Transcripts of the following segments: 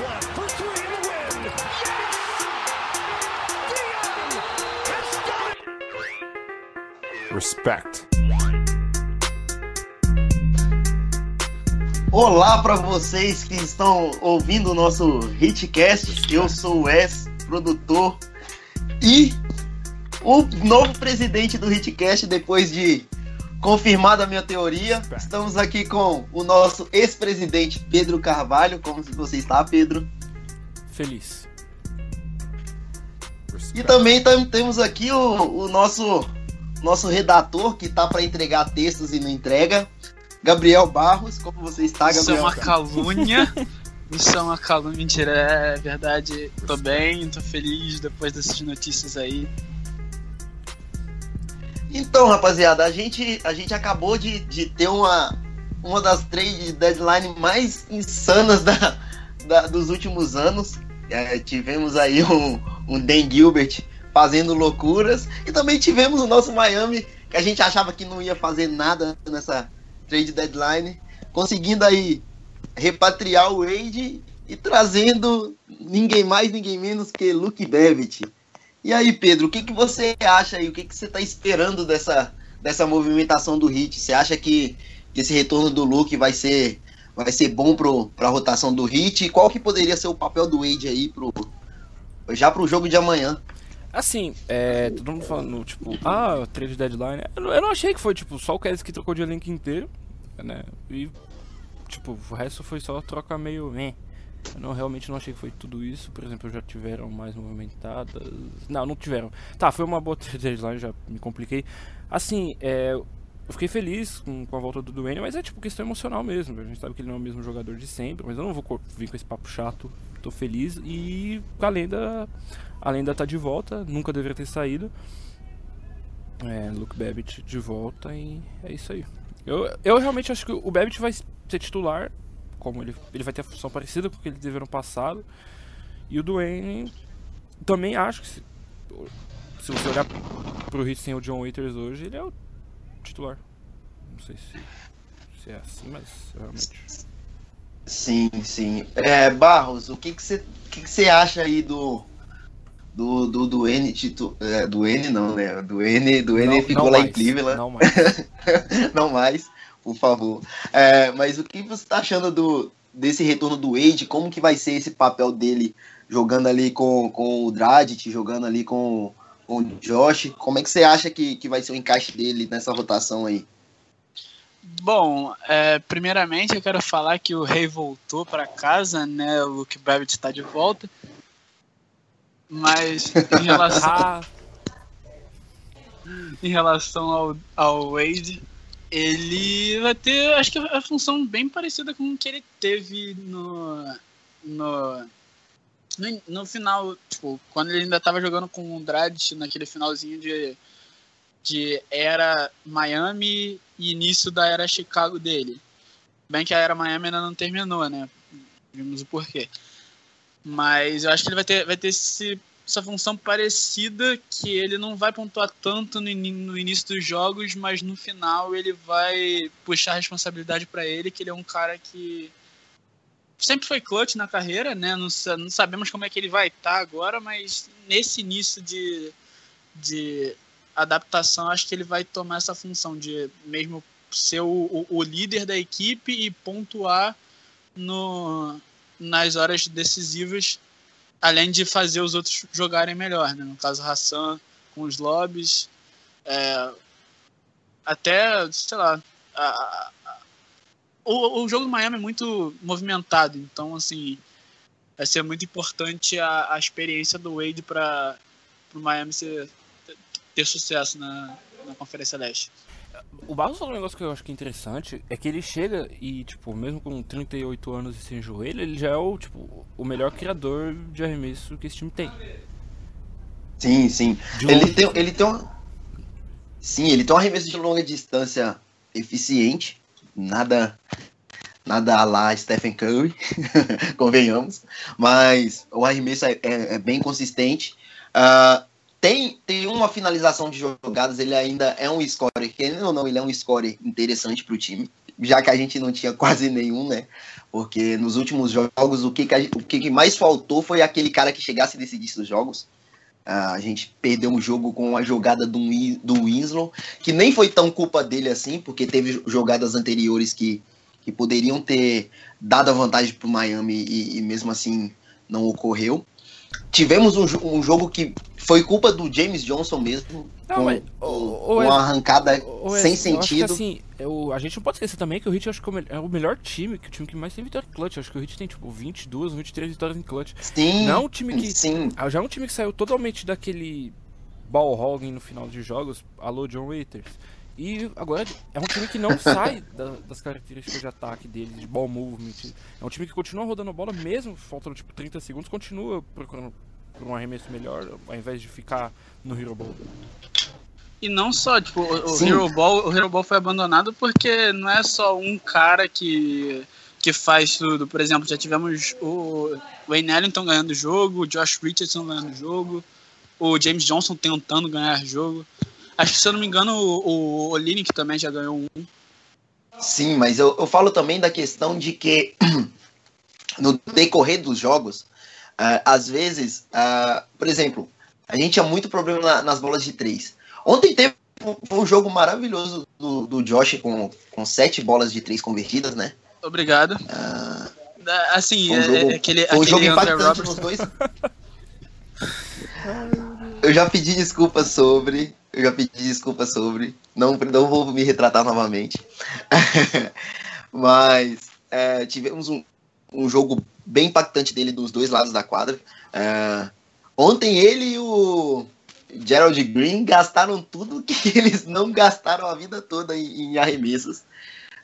left for three in the win. Yes! Dion has done it! Respect. Olá para vocês que estão ouvindo o nosso Hitcast. Eu sou o Wes, produtor e o novo presidente do Hitcast depois de confirmada a minha teoria. Estamos aqui com o nosso ex-presidente Pedro Carvalho. Como você está, Pedro? Feliz. E também tam- temos aqui o, o nosso nosso redator que tá para entregar textos e não entrega, Gabriel Barros. Como você está, Isso é Gabriel? uma calúnia. Isso é uma calúnia. Mentira, é verdade. Tô bem, tô feliz depois dessas notícias aí. Então, rapaziada, a gente, a gente acabou de, de ter uma, uma das trade deadline mais insanas da, da- dos últimos anos. É, tivemos aí um, um Dan Gilbert fazendo loucuras e também tivemos o nosso Miami, que a gente achava que não ia fazer nada nessa trade deadline, conseguindo aí repatriar o Wade e trazendo ninguém mais, ninguém menos que Luke Babbitt. E aí, Pedro, o que, que você acha aí? O que, que você está esperando dessa, dessa movimentação do Hit? Você acha que, esse retorno do Luke vai ser, vai ser bom para a rotação do Hit? E qual que poderia ser o papel do Wade aí pro, já pro jogo de amanhã? Assim, é, todo mundo falando, tipo, ah, trade deadline. Eu não, eu não achei que foi, tipo, só o Kess que trocou de elenco inteiro, né? E, tipo, o resto foi só troca meio. Eh. Eu não, realmente não achei que foi tudo isso. Por exemplo, já tiveram mais movimentadas. Não, não tiveram. Tá, foi uma boa deadline, já me compliquei. Assim, é. Eu fiquei feliz com, com a volta do Duane, mas é tipo questão emocional mesmo. A gente sabe que ele não é o mesmo jogador de sempre, mas eu não vou vir com esse papo chato. Tô feliz e a lenda, a lenda tá de volta, nunca deveria ter saído. É, Luke Babbitt de volta e é isso aí. Eu, eu realmente acho que o Babbitt vai ser titular, como ele, ele vai ter a função parecida com o que ele teve no passado. E o Duane também acho que se, se você olhar pro hit sem o John Waiters hoje, ele é o titular. Não sei se, se é assim, mas realmente. Sim, sim. É, Barros, o que, que, você, o que, que você acha aí do. Do, do, do N titu, é, do N não, né? Do N, do N Não- ficou não lá mais, em Cleveland. Não mais. não mais, por favor. É, mas o que você está achando do, desse retorno do Wade? Como que vai ser esse papel dele jogando ali com, com o Dragic, jogando ali com, com o Josh? Como é que você acha que, que vai ser o encaixe dele nessa rotação aí? Bom, é, primeiramente eu quero falar que o rei voltou pra casa, né? O Luke Babbitt tá de volta. Mas em relação, em relação ao, ao Wade, ele vai ter, acho que a função bem parecida com o que ele teve no, no, no, final, tipo, quando ele ainda tava jogando com o Dragic naquele finalzinho de, de era Miami e início da era Chicago dele. Bem que a era Miami ainda não terminou, né? Vimos o porquê. Mas eu acho que ele vai ter, vai ter esse, essa função parecida que ele não vai pontuar tanto no, ini- no início dos jogos, mas no final ele vai puxar a responsabilidade para ele, que ele é um cara que sempre foi clutch na carreira, né? Não, não sabemos como é que ele vai estar agora, mas nesse início de, de adaptação, acho que ele vai tomar essa função de mesmo ser o, o, o líder da equipe e pontuar no, nas horas decisivas, além de fazer os outros jogarem melhor, né? No caso, Hassan com os lobbies, é, até, sei lá, a- a- o, o jogo do Miami é muito movimentado, então, assim, vai ser muito importante a, experiência do Wade para o Miami ser, ter sucesso na, na Conferência Leste. O Barros falou um negócio que eu acho que é interessante, é que ele chega e, tipo, mesmo com 38 anos e sem joelho, ele já é o, tipo, o melhor criador de arremesso que esse time tem. Sim, sim. De Ele tem, ele tem um. Sim, ele tem um arremesso de longa distância eficiente. Nada. Nada a lá Stephen Curry, convenhamos. Mas o arremesso é, é- é bem consistente. Ah, tem, tem uma finalização de jogadas, ele ainda é um scorer, querendo ou não, ele é um scorer interessante para o time. já que a gente não tinha quase nenhum, né? Porque nos últimos jogos o que, que, o que, que mais faltou foi aquele cara que chegasse e decidisse os jogos. Ah, a gente perdeu um jogo com a jogada do, do Winslow, que nem foi tão culpa dele assim, porque teve jogadas anteriores que, que poderiam ter dado a vantagem para o Miami e, e mesmo assim não ocorreu. Tivemos um, um jogo que foi culpa do James Johnson mesmo, Não, com, mas, uma arrancada sem sentido. assim, eu- a gente não pode esquecer também que o Heat acho que é o, é o melhor time, que o time que mais tem vitória em clutch. Acho que o Heat tem tipo 22, 23 vitórias em clutch. Sim, Não é um time que. sim, ah, Já é um time que saiu totalmente daquele ball hogging no final de jogos, alô John Waiters. E agora é um time que não sai da- das características de ataque dele, de ball movement. É um time que continua rodando a bola mesmo, faltando tipo 30 segundos, continua procurando por um arremesso melhor, ao invés de ficar no Hero Ball. E não só, tipo, o, o. Hero Ball, o Hero Ball foi abandonado porque não é só um cara que, que faz tudo. Por exemplo, já tivemos o Wayne Ellington ganhando o jogo, o Josh Richardson ganhando o jogo, o James Johnson tentando ganhar jogo. Acho que, se eu não me engano, o, o Olinick também já ganhou um. sim, mas eu, eu falo também da questão de que no decorrer dos jogos, ah, às vezes, ah, por exemplo, a gente tinha muito problema na- nas bolas de três. Ontem teve um, jogo maravilhoso do, do Josh com, com sete bolas de três convertidas, né? Obrigado. Da- Assim, um é- jogo- é aquele, Foi um jogo aquele impactante nos dois. Eu já pedi desculpas sobre. Eu já pedi desculpas sobre. Não, não vou me retratar novamente. Mas é, tivemos um, um jogo bem impactante dele dos dois lados da quadra. É, ontem ele e o Gerald Green gastaram tudo que eles não gastaram a vida toda em, em arremessos.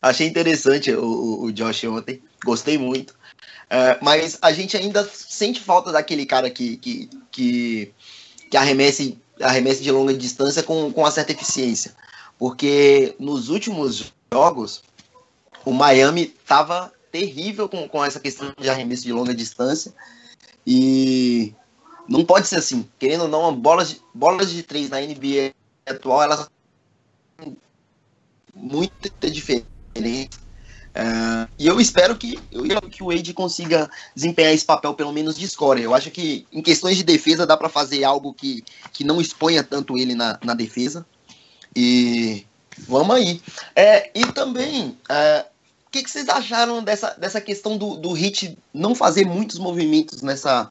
Achei interessante o, o, o Josh ontem. Gostei muito. É, mas a gente ainda sente falta daquele cara que, que, que, que arremesse, arremesse de longa distância com, com uma certa eficiência. Porque nos últimos jogos, o Miami estava terrível com, com essa questão de arremesso de longa distância. E não pode ser assim. Querendo ou não, bolas de, bolas de três na NBA atual, elas são muito É, e eu espero que, eu que o Wade consiga desempenhar esse papel, pelo menos de score. Eu acho que em questões de defesa dá para fazer algo que, que não exponha tanto ele na, na defesa. E vamos aí. É, e também, é, o que, que vocês acharam dessa, dessa questão do, do Hit não fazer muitos movimentos nessa,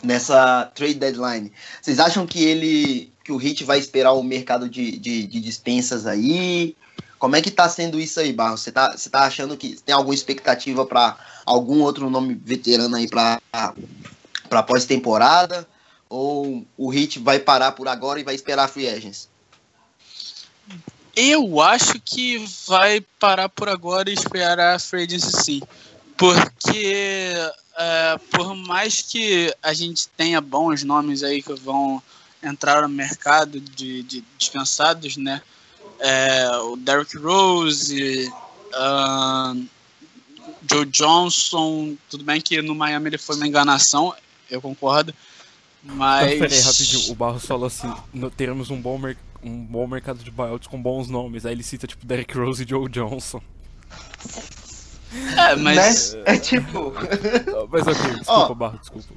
nessa trade deadline? Vocês acham que ele que o Hit vai esperar o mercado de, de, de dispensas aí? Como é que tá sendo isso aí, Barros? Você tá, você tá achando que tem alguma expectativa para algum outro nome veterano aí para para pós-temporada? Ou o Hit vai parar por agora e vai esperar a free agents? Eu acho que vai parar por agora e esperar a free agency sim. Porque é, por mais que a gente tenha bons nomes aí que vão entrar no mercado de, de dispensados, né? É, o Derrick Rose, ah, Joe Johnson, tudo bem que no Miami ele foi uma enganação, eu concordo. Mas. Peraí, rapidinho. O Barros falou assim: "No- teremos um bom, um bom mercado de buyouts com bons nomes. Aí ele cita tipo Derrick Rose e Joe Johnson. É, mas. É tipo. Ah, Mas ok, desculpa, Barros, desculpa.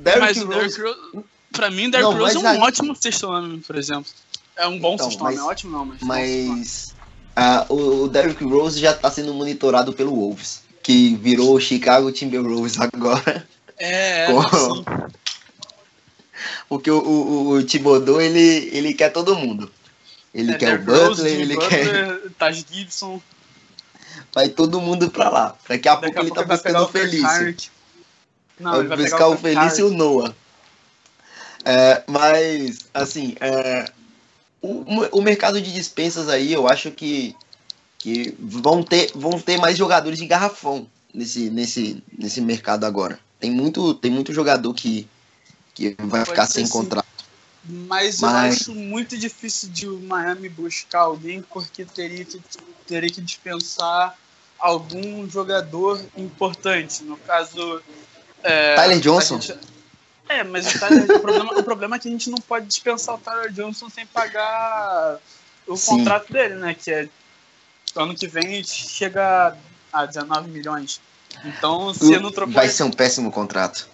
Derrick Mas o Rose. Derrick Rose, pra mim, Derrick Não, Rose é um aí- ótimo sexto nome, por exemplo. É um bom Então, nome, mas- é ótimo não, mas. é. Mas o, o Derrick Rose já tá sendo monitorado pelo Wolves, que virou o Chicago Timberwolves agora. É, é, Com-. Porque o, o, o Thibodeau, ele, ele quer todo mundo. Ele É, quer Derrick o Butler, Rose, ele quer. Taj Gibson. Vai todo mundo pra lá. Daqui a Daqui pouco a ele pouco tá vai buscando o Felício. Não, ele vai vai buscar o Felício e o Noah. É, mas, assim, é, o, o mercado de dispensas aí, eu acho que, que vão, ter, vão ter mais jogadores de garrafão nesse, nesse, nesse mercado agora. Tem muito, tem muito jogador que, que vai Pode ficar sem sim. contrato. Mas, Mas- eu acho muito difícil de o Miami buscar alguém porque teria que, teria que dispensar algum jogador importante. No caso. É, Tyler Johnson? gente- É, mas o, Tyler, o, problema, o problema é que a gente não pode dispensar o Tyler Johnson sem pagar o Sim. contrato dele, né? Que é ano que vem chega a 19 milhões. Então, se não trocou Vai ele, ser um péssimo contrato.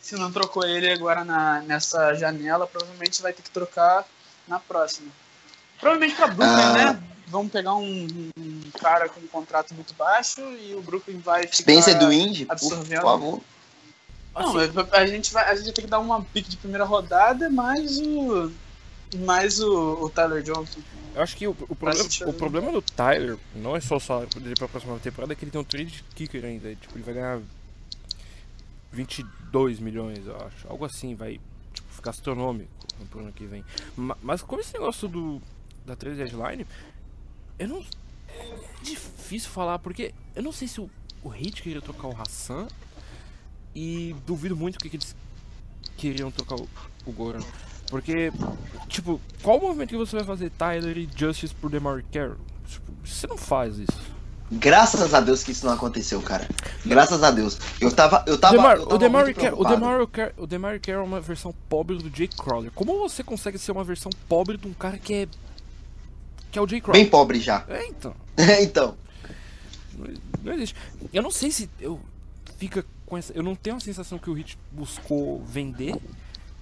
se não trocou ele agora na, nessa janela, provavelmente vai ter que trocar na próxima. Provavelmente pra Brooklyn, Ah. né? Vamos pegar um, um cara com um contrato muito baixo e o Brooklyn vai. Spencer do Indy, por absorvendo. favor. Não, a gente vai, a gente vai ter que dar uma pique de primeira rodada, mais o mais o, o Tyler Johnson. Eu acho que o, o, problema, o problema do Tyler não é só o salário dele pra próxima temporada, é que ele tem um trade kicker ainda. Tipo, ele vai ganhar 22 milhões, eu acho. Algo assim, vai tipo, ficar astronômico pro ano que vem. Ma- Mas como esse negócio do da trade deadline, eu não. É difícil falar, porque eu não sei se o, o Hate queria trocar o Hassan e duvido muito que, que eles queriam trocar o, o Goran. Porque, tipo, qual o movimento que você vai fazer Tyler e Justice por DeMar Carroll? Tipo, você não faz isso. Graças a Deus que isso não aconteceu, cara. Graças a Deus. Eu tava. Eu tava. Demar, eu tava o Demar Carroll, o. Demar Carroll é uma versão pobre do Jay Crowder. Como você consegue ser uma versão pobre de um cara que é que é o Jay Crowder? Bem pobre já. É, então. então. Não, não existe. Eu não sei se eu fica com essa, eu não tenho a sensação que o Hit buscou vender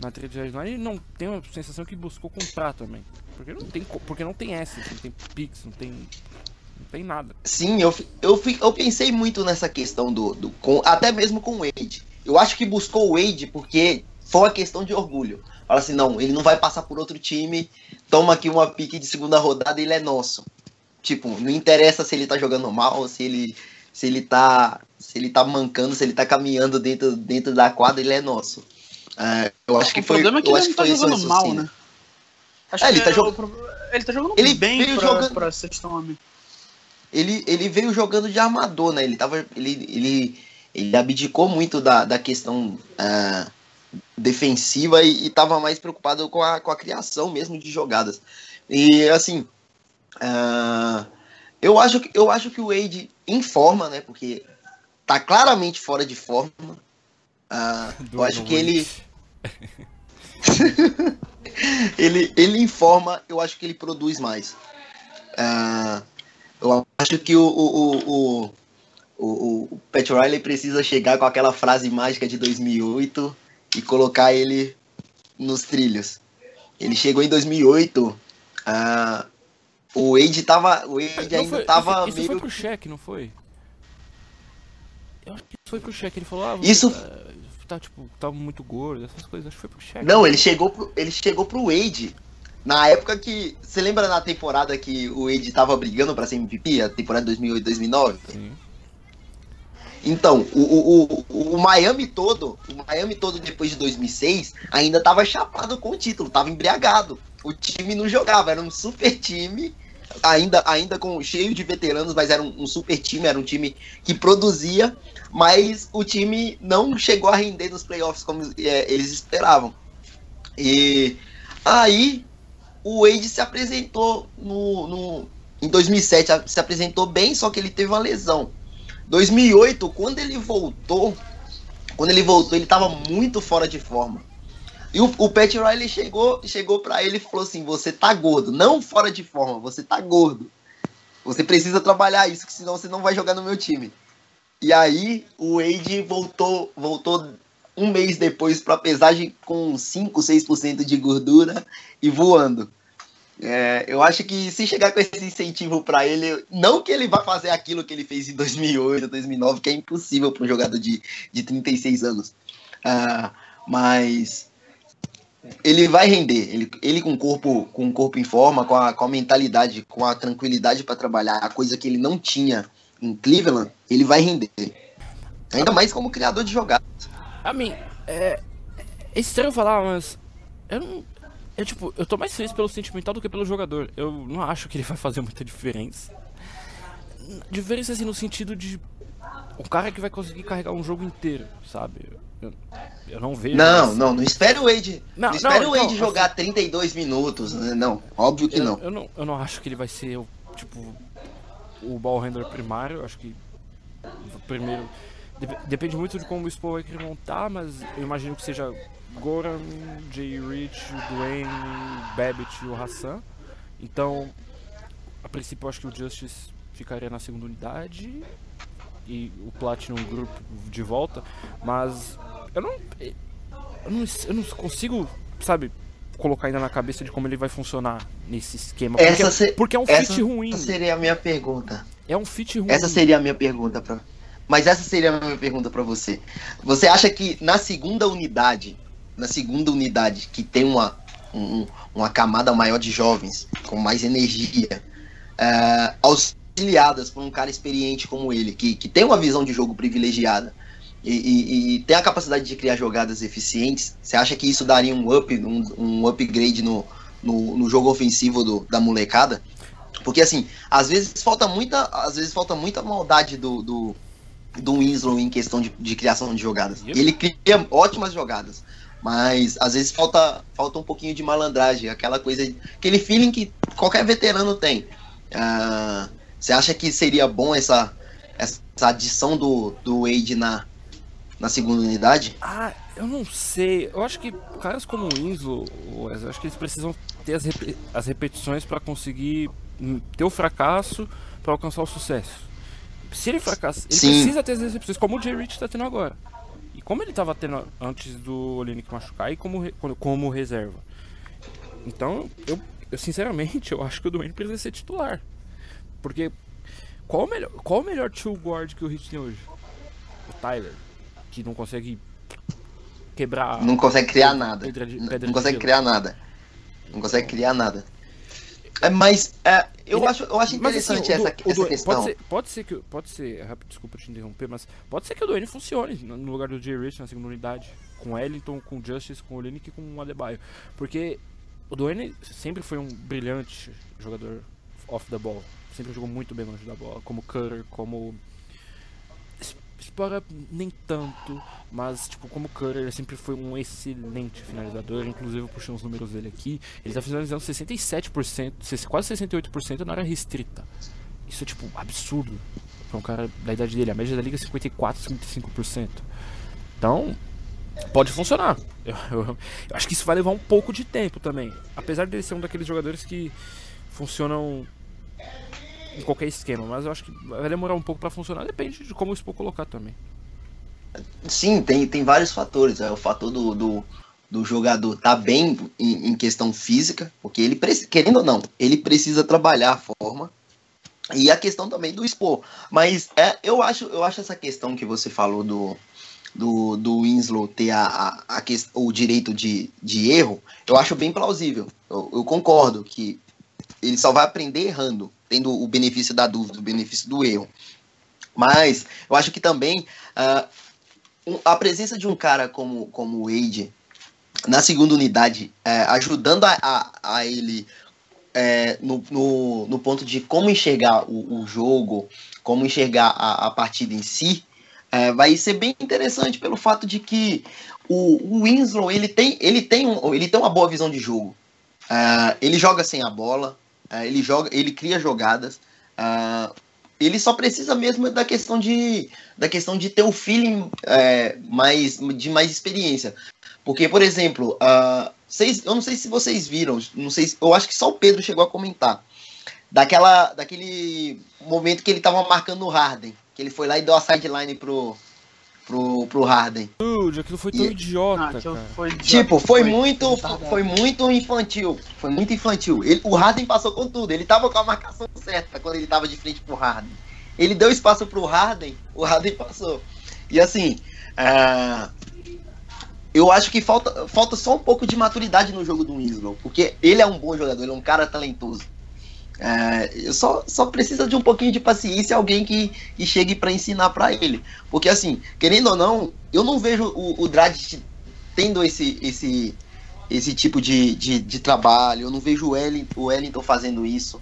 na trade deadline e não tenho a sensação que buscou comprar também. Porque não tem, porque não tem assets, não tem picks, não tem não tem nada. Sim, eu, eu, eu pensei muito nessa questão do. do com, até mesmo com o Wade. Eu acho que buscou o Wade porque foi uma questão de orgulho. Fala assim, não, ele não vai passar por outro time, toma aqui uma pique de segunda rodada, ele é nosso. Tipo, não interessa se ele tá jogando mal, se ele. Se ele tá. Se ele tá mancando, se ele tá caminhando dentro, dentro da quadra, ele é nosso. É, eu acho que o foi. problema é que ele não tá o jogando mal, raciocínio. né? Acho É, ele que tá é jog- o ele tá jogando Ele bem veio pra, jogando- pra sexto homem. ele, ele veio jogando de armador, né? Ele tava. Ele, ele, ele abdicou muito da, da questão ah, defensiva e, e tava mais preocupado com a, com a criação mesmo de jogadas. E assim. ah, eu, acho, que- eu acho que o Wade em forma, né? Porque tá claramente fora de forma. Ah, eu acho que ele. ele, ele informa, eu acho que ele produz mais. Ah, eu acho que o, o, o, o, o, Pat Riley precisa chegar com aquela frase mágica de 2008 e colocar ele nos trilhos. Ele chegou em 2008, ah, o Wade tava, o Wade ainda foi- tava isso, isso foi meio pro cheque, não foi? Eu acho que isso foi pro cheque. Ele falou, ah, você Isso- tá, tá, tipo, tá muito gordo, essas coisas. Acho que foi pro cheque. Não, ele chegou pro, ele chegou pro Wade. Na época que. Você lembra na temporada que o Wade tava brigando pra ser MVP? A temporada 2008-2009? Sim. Então, o, o, o, o Miami todo, o Miami todo depois de 2006, ainda tava chapado com o título, tava embriagado. O time não jogava, era um super time, ainda, ainda com cheio de veteranos, mas era um, um super time, era um time que produzia, mas o time não chegou a render nos playoffs como é, eles esperavam. E aí o Wade se apresentou no, no em 2007, a- se apresentou bem, só que ele teve uma lesão. 2008, quando ele voltou, quando ele voltou, ele tava muito fora de forma. E o, o Pat Riley chegou, chegou para ele e falou assim: "Você tá gordo, não fora de forma, você tá gordo. Você precisa trabalhar isso, que senão você não vai jogar no meu time". E aí o Wade voltou, voltou um mês depois para pesagem com 5, 6% de gordura e voando. É, eu acho que se chegar com esse incentivo para ele, não que ele vá fazer aquilo que ele fez em 2008, 2009, que é impossível para um jogador de, de 36 anos. Ah, mas ele vai render. Ele, ele com o corpo com o corpo em forma, com a, com a mentalidade, com a tranquilidade para trabalhar, a coisa que ele não tinha em Cleveland, ele vai render. Ainda mais como criador de jogadas. A mim, é. É estranho falar, mas. Eu não. Eu, tipo, eu tô mais feliz pelo sentimental do que pelo jogador. Eu não acho que ele vai fazer muita diferença. Diferença assim no sentido de. O cara que vai conseguir carregar um jogo inteiro, sabe? Eu, eu não vejo. Não, essa- não, não espere o Wade. Não, Não, espere o Wade então, jogar 32 minutos. né? Não, óbvio que eu, não. Eu não, eu não acho que ele vai ser o, tipo, o ball handler primário. Eu acho que primeiro. dep- depende muito de como o querer montar, mas eu imagino que seja Goran, Jay Rich, Dwayne, Babbitt e o Hassan. Então, a princípio eu acho que o Justice ficaria na segunda unidade e o Platinum Group de volta, mas eu não, eu não, eu não consigo, sabe, colocar ainda na cabeça de como ele vai funcionar nesse esquema. Porque, Essa se- porque é um essa fit ruim. seria a minha pergunta. É um fit ruim. Essa seria a minha pergunta para. Mas essa seria a minha pergunta pra você. Você acha que na segunda unidade, na segunda unidade que tem uma um- uma camada maior de jovens com mais energia, eh, auxiliadas por um cara experiente como ele, que, que tem uma visão de jogo privilegiada e, e- e tem a capacidade de criar jogadas eficientes, você acha que isso daria um up, um, um upgrade no, no, no jogo ofensivo do- da molecada? Porque assim, às vezes falta muita, às vezes falta muita maldade do, do, do Winslow em questão de, de criação de jogadas. Yep. Ele cria ótimas jogadas, mas às vezes falta, falta um pouquinho de malandragem, aquela coisa, aquele feeling que qualquer veterano tem. Ah, você acha que seria bom essa, essa adição do, do Wade na, na segunda unidade? Ah, eu não sei. Eu acho que caras como o Winslow, eu acho que eles precisam ter as, repe- as repetições pra conseguir hum, ter o fracasso pra alcançar o sucesso. Se ele fracassar, ele Sim. precisa ter as repetições, como o Jay Rich tá tendo agora. E como ele tava tendo antes do Olenek machucar e como, re- como- reserva. Então, eu, eu sinceramente, eu acho que o Dwayne precisa ser titular. Porque qual o melhor, qual o melhor two guard que o Hit tem hoje? O Tyler, que não consegue quebrar Não consegue criar nada. pedra de- Não- pedra não consegue criar nada. Não consegue criar nada. É, mas é, eu, Ele- acho, eu acho assim, interessante Du- essa, o essa Du- questão. Pode ser, pode ser que. Pode ser. Rápido, desculpa te interromper, mas pode ser que o Duane funcione no lugar do Jay Rich na segunda unidade. Com o Ellington, com o Justice, com o Olinick e com o Adebayo. Porque o Duane sempre foi um brilhante jogador off the ball. Sempre jogou muito bem longe da bola. Como Cutter, como. Spora nem tanto, mas tipo, como Cutter, ele sempre foi um excelente finalizador. Inclusive, eu puxei os números dele aqui. Ele tá finalizando 67%, se- quase 68% na área restrita. Isso é tipo absurdo pra um cara da idade dele. A média da liga é 54, 55%. Então, pode funcionar. Eu, eu- eu acho que isso vai levar um pouco de tempo também. Apesar dele ser um daqueles jogadores que funcionam em qualquer esquema, mas eu acho que vai demorar um pouco pra funcionar. Depende de como o Expo colocar também. Sim, tem, tem vários fatores. É o fator do, do, do jogador tá bem em, em questão física, porque ele, querendo ou não, ele precisa trabalhar a forma. E a questão também do expor. Mas é, eu, acho, eu acho essa questão que você falou do, do, do Winslow ter a, a, a o direito de, de erro, eu acho bem plausível. Eu, eu concordo que ele só vai aprender errando, tendo o benefício da dúvida, o benefício do erro. Mas eu acho que também um- a presença de um cara como, como o Wade na segunda unidade, é, ajudando a, a, a ele é, no, no, no ponto de como enxergar o, o jogo, como enxergar a, a partida em si, é, vai ser bem interessante pelo fato de que o, o Winslow ele tem, ele, tem um, ele tem uma boa visão de jogo. É, ele joga sem a bola, é, ele joga, ele cria jogadas. é, ele só precisa mesmo da questão de, da questão de ter o feeling é, mais, de mais experiência. Porque, por exemplo, ah, vocês, eu não sei se vocês viram, não sei, se- eu acho que só o Pedro chegou a comentar. Daquela, daquele momento que ele tava marcando o Harden. Que ele foi lá e deu a sideline pro, pro, pro Harden. Dude, aquilo foi tão E- idiota, Ah, aquilo cara. foi idiota, Tipo, foi muito, retardado. foi muito infantil. Foi muito infantil. Ele, o Harden passou com tudo. Ele tava com a marcação certa quando ele tava de frente pro Harden. Ele deu espaço pro Harden, o Harden passou. E assim, ah, eu acho que falta, falta só um pouco de maturidade no jogo do Winslow, porque ele é um bom jogador, ele é um cara talentoso. É, só, só precisa de um pouquinho de paciência, alguém que, que chegue para ensinar para ele. Porque assim, querendo ou não, eu não vejo o, o tendo esse, esse, esse tipo de, de, de trabalho, eu não vejo o Wellington, o Wellington fazendo isso.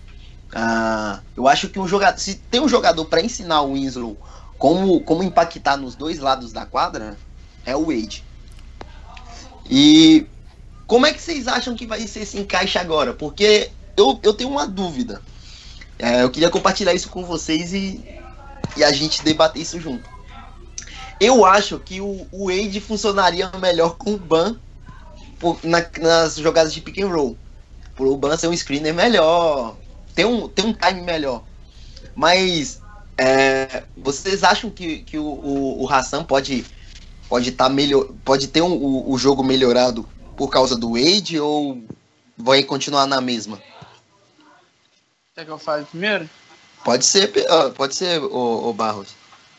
Ah, eu acho que um jogador, se tem um jogador para ensinar o Winslow como, como impactar nos dois lados da quadra, é o Wade. E como é que vocês acham que vai ser esse encaixe agora? Porque eu, eu tenho uma dúvida. É, eu queria compartilhar isso com vocês e, e a gente debater isso junto. Eu acho que o, o Wade funcionaria melhor com o Ban por- na- nas jogadas de pick and roll. Por o Ban ser um screener melhor, ter um, ter um time melhor. Mas é, vocês acham que, que o, o, o Hassan pode pode tá melhor, pode ter um, o, o jogo melhorado por causa do Wade ou vai continuar na mesma? Quer que eu fale primeiro? Pode ser, ah, pode ser o, Barros.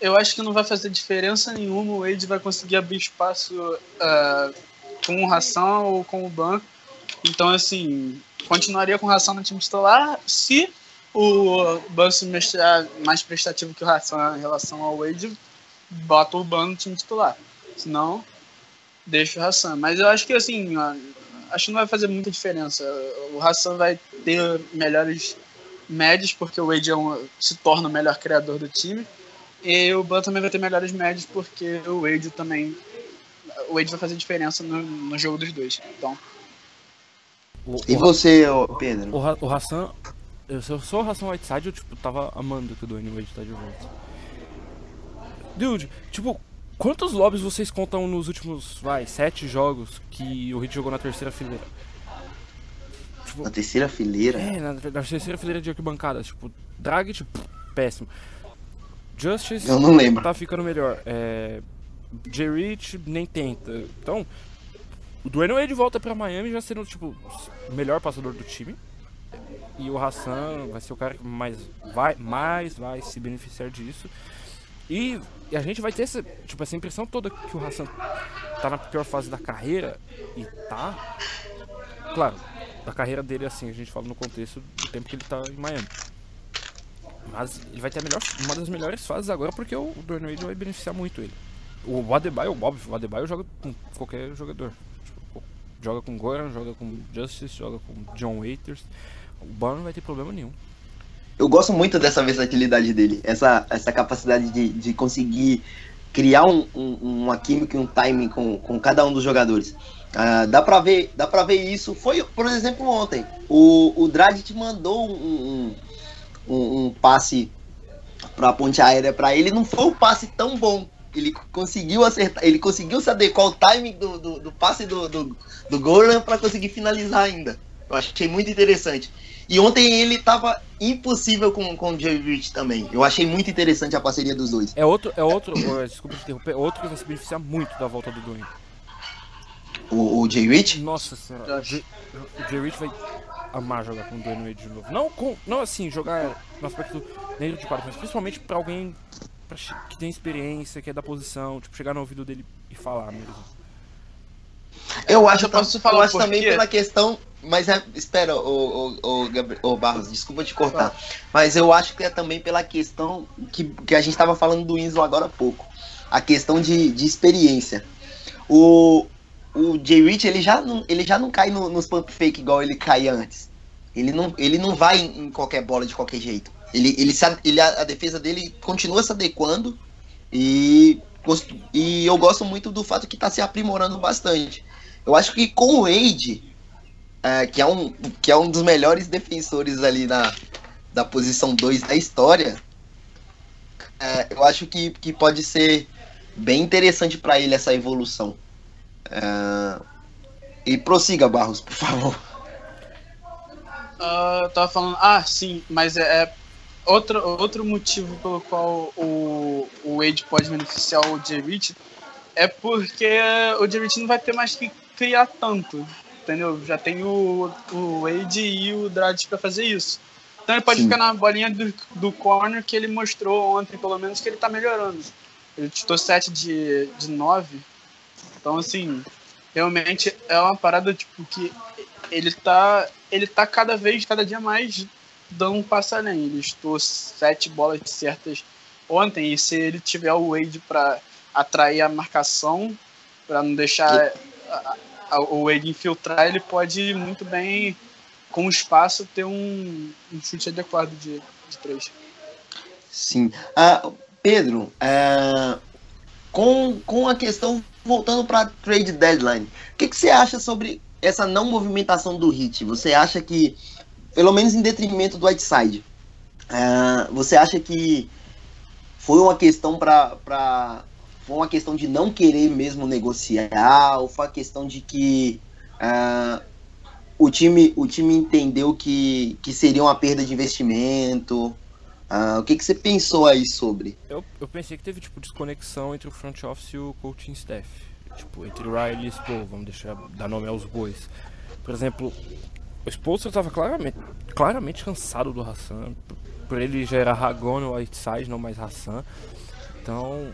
Eu acho que não vai fazer diferença nenhuma. O Wade vai conseguir abrir espaço ah, com o Hassan ou com o Ban. Então, assim, continuaria com o Hassan no time titular se o Ban se mostrar mais prestativo que o Hassan em relação ao Wade, bota o Ban no time titular. Senão, deixa o Hassan. Mas eu acho que, assim, acho que não vai fazer muita diferença. O Hassan vai ter melhores médias, porque o Wade é um- se torna o melhor criador do time. E o Ban também vai ter melhores médias, porque o Wade também. O Wade vai fazer diferença no, no jogo dos dois. Então, O, E o- você, Pedro? O, o Hassan, eu, se eu sou o Hassan Whiteside, eu tipo, tava amando que o Dwayne Wade tá de volta. Dude, tipo, quantos lobbies vocês contam nos últimos, vai, sete jogos que o Hit jogou na terceira fileira? Tipo, Na terceira fileira? é, na, na terceira fileira de arquibancadas, tipo, Dragic, pff, péssimo. Justice Eu não lembro. tá ficando melhor. É, nem tenta. Então, o Dwayne Wade volta pra Miami já sendo, tipo, o melhor passador do time. E o Hassan vai ser o cara que mais vai, mais vai se beneficiar disso. E, e a gente vai ter essa, tipo, essa impressão toda que o Hassan tá na pior fase da carreira. E tá. Claro, da carreira dele, assim, a gente fala no contexto do tempo que ele tá em Miami. Mas ele vai ter melhor, uma das melhores fases agora porque o Wade vai beneficiar muito ele. O Adebayo, óbvio, o Adebayo joga com qualquer jogador. Tipo, joga com Goran, joga com Justice, joga com John Waiters. O Ban não vai ter problema nenhum. Eu gosto muito dessa versatilidade dele, essa, essa capacidade de, de conseguir criar um, um- uma química e um timing com, com cada um dos jogadores. Ah, dá pra ver, dá para ver isso. Foi, por exemplo, ontem. O, o Dragic mandou um, um, um- um passe pra ponte aérea pra ele. Não foi um passe tão bom. Ele conseguiu acertar, ele conseguiu se adequar ao timing do, do, do passe do, do, do Goran pra conseguir finalizar ainda. Eu achei muito interessante. E ontem ele tava impossível com, com o Rich também. Eu achei muito interessante a parceria dos dois. É outro, é outro, desculpa te interromper, é outro que vai se beneficiar muito da volta do Dwayne. O, o Jay Rich? Nossa senhora, o Jay Rich vai amar jogar com o Dwayne Wade de novo. Não, com, não assim, jogar no aspecto negro de quadro, mas principalmente pra alguém pra que tem experiência, que é da posição, tipo, chegar no ouvido dele e falar mesmo. Eu acho, Eu posso falar eu acho por também pela questão. Mas é, espera, o, o, o, o Barros, desculpa te cortar. Mas eu acho que é também pela questão que, que a gente estava falando do Winslow agora há pouco. A questão de, de experiência. O, o Jay Rich, ele já não, ele já não cai no- nos pump fake igual ele caía antes. Ele não, ele não vai em, em qualquer bola de qualquer jeito. Ele, ele, a- ele, a, a defesa dele continua se adequando e, e eu gosto muito do fato que está se aprimorando bastante. Eu acho que com o Wade, é, que, é um, que é um dos melhores defensores ali na, da posição 2 da história, é, eu acho que, que pode ser bem interessante para ele essa evolução. É, e prossiga, Barros, por favor. Eu tava falando, ah, sim, mas é, é outro, outro motivo pelo qual o, o Wade pode beneficiar o J. Rich é porque o J. Rich não vai ter mais que criar tanto, entendeu? Já tem o, o Wade e o Dragic pra fazer isso. Então ele pode Sim. ficar na bolinha do, do corner que ele mostrou ontem, pelo menos, que ele tá melhorando. Ele chutou 7 de, de 9. Então, assim, realmente é uma parada, tipo, que ele tá, ele tá cada vez, cada dia mais dando um passo além. Ele estou sete bolas certas ontem e se ele tiver o Wade para atrair a marcação, para não deixar a- a- o Wade infiltrar, ele pode muito bem, com o espaço, ter um, um chute adequado de, de três. Sim. Ah, Pedro, é, com, com a questão, voltando para trade deadline, o que, que você acha sobre essa não movimentação do Hit? Você acha que, pelo menos em detrimento do Whiteside, é, você acha que foi uma questão para foi uma questão de não querer mesmo negociar ou foi uma questão de que é, o time o time entendeu que, que seria uma perda de investimento Ah, o que, que você pensou aí sobre? Eu, eu pensei que teve, tipo, desconexão entre o front office e o coaching staff. Tipo, entre o Riley e o Spo, vamos deixar, dar nome aos bois. Por exemplo, o Spolster estava claramente, claramente cansado do Hassan. Por ele já era Ragon no Whiteside, não mais Hassan. Então,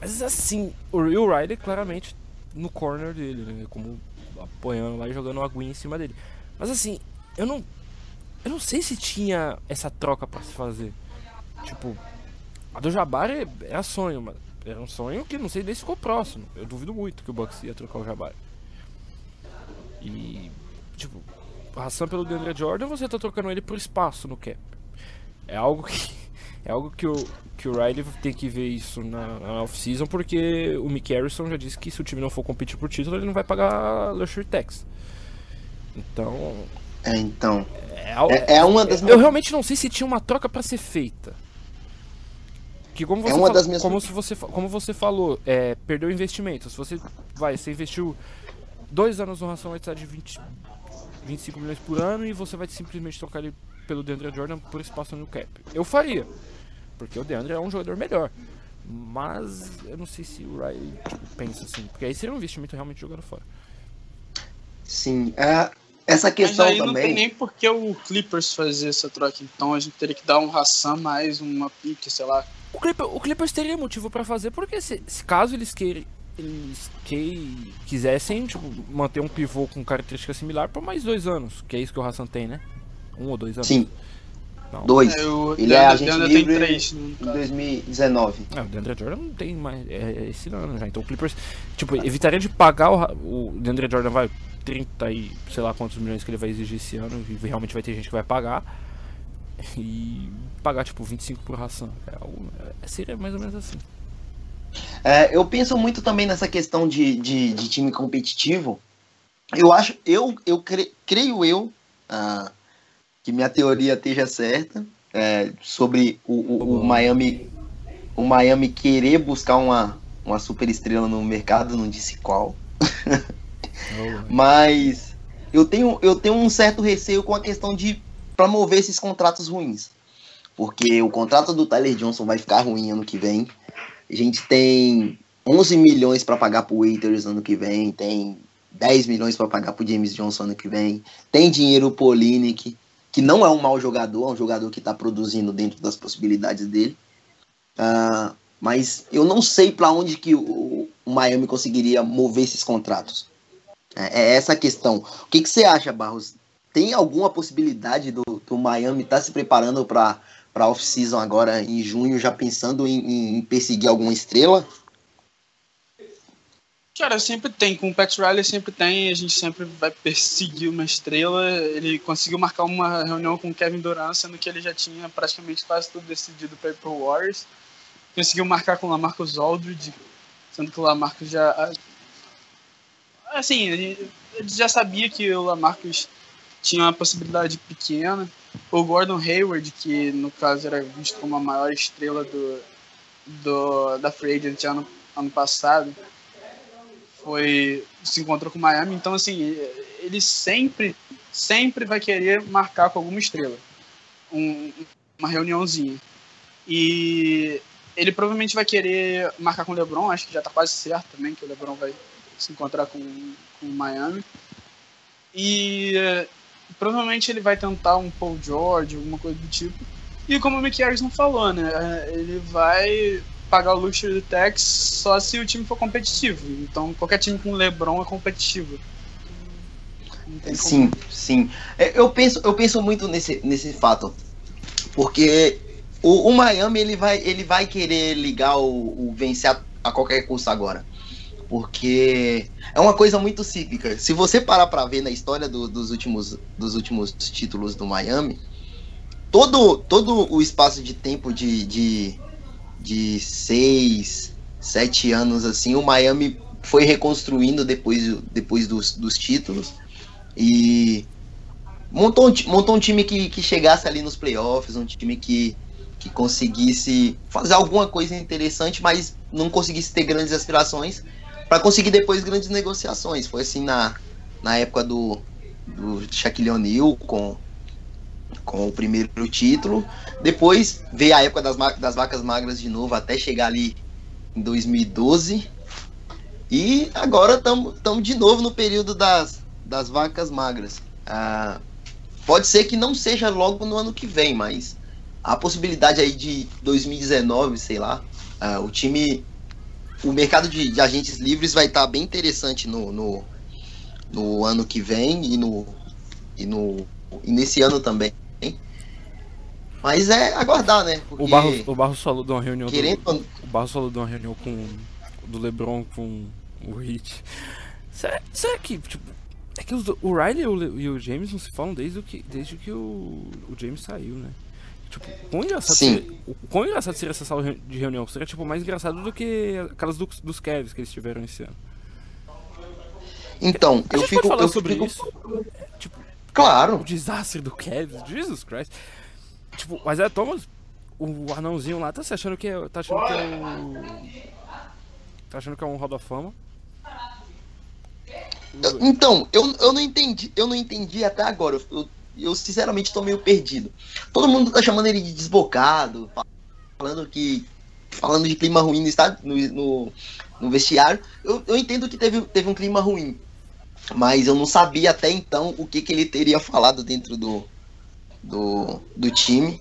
mas assim, o Real Riley claramente no corner dele, né? Como apoiando lá e jogando uma aguinha em cima dele. Mas assim, eu não. Eu não sei se tinha essa troca pra se fazer. Tipo, a do Jabbar é, é sonho, mas era um sonho que não sei nem se ficou próximo. Eu duvido muito que o Bucks ia trocar o Jabbar. E, tipo, o Hassan pelo DeAndre Jordan, você tá trocando ele por espaço no cap. É algo que é algo que o, que o Riley tem que ver isso na, na off-season, porque o Mick Harrison já disse que se o time não for competir por título, ele não vai pagar luxury tax. Então, É, então. é, É, é uma das eu realmente não sei se tinha uma troca pra ser feita. Que como você, É uma fal- das minhas- como, se você, como você falou, é, perdeu investimento. Se você vai, você investiu dois anos no ração Whiteside de 20, 25 milhões por ano e você vai simplesmente trocar ele pelo DeAndre Jordan por espaço no cap. Eu faria, porque o DeAndre é um jogador melhor. Mas eu não sei se o Riley tipo, pensa assim, porque aí seria um investimento realmente jogando fora. Sim. é, essa Mas questão aí não tem também. nem por que o Clippers fazer essa troca. Então a gente teria que dar um Hassan mais uma pique, sei lá. O, Clipper, o Clippers teria motivo pra fazer, porque se, se caso eles queirem eles que, quisessem tipo, manter um pivô com característica similar por mais dois anos, que é isso que o Hassan tem, né? Um ou dois anos. Sim, Não. dois. É, o Ele é agente Deandre livre tem três. Em caso. 2019. É, o DeAndre Jordan não tem mais. É, é esse ano já. Então o Clippers, tipo, evitaria de pagar o, o DeAndre Jordan vai 30 e sei lá quantos milhões que ele vai exigir esse ano. E realmente vai ter gente que vai pagar. E pagar tipo 25 por Hassan. É algo, é, seria mais ou menos assim. É, eu penso muito também nessa questão de, de, de time competitivo. Eu acho, eu, eu cre- creio eu ah, que minha teoria esteja certa é, sobre o, o, o Miami, o Miami querer buscar uma, uma super estrela no mercado, não disse qual. Mas eu tenho, eu tenho um certo receio com a questão de promover esses contratos ruins. Porque o contrato do Tyler Johnson vai ficar ruim ano que vem. A gente tem 11 milhões para pagar pro Waiters ano que vem, tem 10 milhões para pagar pro James Johnson ano que vem, tem dinheiro pro Olinick, que não é um mau jogador, é um jogador que está produzindo dentro das possibilidades dele. Ah, mas eu não sei para onde que o, o Miami conseguiria mover esses contratos. É, é essa a questão. O que, que você acha, Barros? Tem alguma possibilidade do, do Miami estar se preparando para para off-season agora em junho, já pensando em, em- perseguir alguma estrela? Cara, sempre tem. Com o Pat Riley sempre tem. A gente sempre vai perseguir uma estrela. Ele conseguiu marcar uma reunião com o Kevin Durant, sendo que ele já tinha praticamente quase tudo decidido para ir pro Warriors. Conseguiu marcar com o Lamarcus Aldridge, sendo que o Lamarcus já... Assim, ele ele já sabia que o Lamarcus tinha uma possibilidade pequena. O Gordon Hayward, que no caso era visto como a maior estrela do, do, da Free Agent ano, ano passado, foi se encontrou com o Miami, então assim, ele sempre, sempre vai querer marcar com alguma estrela. Um- uma reuniãozinha. E ele provavelmente vai querer marcar com o LeBron, acho que já tá quase certo também que o LeBron vai se encontrar com, com o Miami. E provavelmente ele vai tentar um Paul George, alguma coisa do tipo. E como o Mick Harrison falou, né? eh, Ele vai pagar o luxury tax só se o time for competitivo. Então qualquer time com LeBron é competitivo. Não Sim, sim. É, Eu penso, eu penso muito nesse, nesse fato. Porque o, o Miami ele vai, ele vai querer ligar o, o vencer a, a qualquer custo agora. Porque é uma coisa muito cíclica. Se você parar pra ver na história do- dos, últimos, dos últimos títulos do Miami, todo, todo o espaço de tempo de, de, de seis, sete anos assim, o Miami foi reconstruindo depois, depois dos, dos títulos. E montou um, montou um time que, que chegasse ali nos playoffs, um time que, que conseguisse fazer alguma coisa interessante, mas não conseguisse ter grandes aspirações para conseguir depois grandes negociações. Foi assim na, na época do, do Shaquille O'Neal com, com o primeiro título. Depois veio a época das, das vacas magras de novo, até chegar ali em 2012. E agora estamos de novo no período das, das vacas magras. Ah, pode ser que não seja logo no ano que vem, mas a possibilidade aí de 2019, sei lá, ah, o time. O mercado de, de agentes livres vai estar bem interessante no, no, no ano que vem e no, e no e nesse ano também. Mas é aguardar, né? Porque, O Barros, o Barros falou de uma reunião. do- querendo, O Barros falou de uma reunião com. do Lebron com o Hit. Será, será que, tipo. É que os do- o Riley e o, e o James não se falam desde, o que, desde que o, o James saiu, né? Tipo, quão engraçado, Sim. seria, quão engraçado seria essa sala de reunião? Seria, tipo, mais engraçado do que aquelas do, dos Cavs que eles tiveram esse ano. então, eu fico. pode falar eu sobre fico- isso? Tipo, Claro. o desastre do Cavs, Jesus Christ. Tipo, mas é Thomas, o anãozinho lá tá se achando que é. Tá achando que é o. Tá achando que é um Hall da Fama. Então, eu, eu não entendi, eu não entendi até agora. Eu, eu, eu, sinceramente tô meio perdido. Todo mundo tá chamando ele de desbocado, falando que. Falando de clima ruim no, estádio, no, no, no vestiário. Eu, eu entendo que teve, teve um clima ruim. Mas eu não sabia até então o que, que ele teria falado dentro do, do, do time.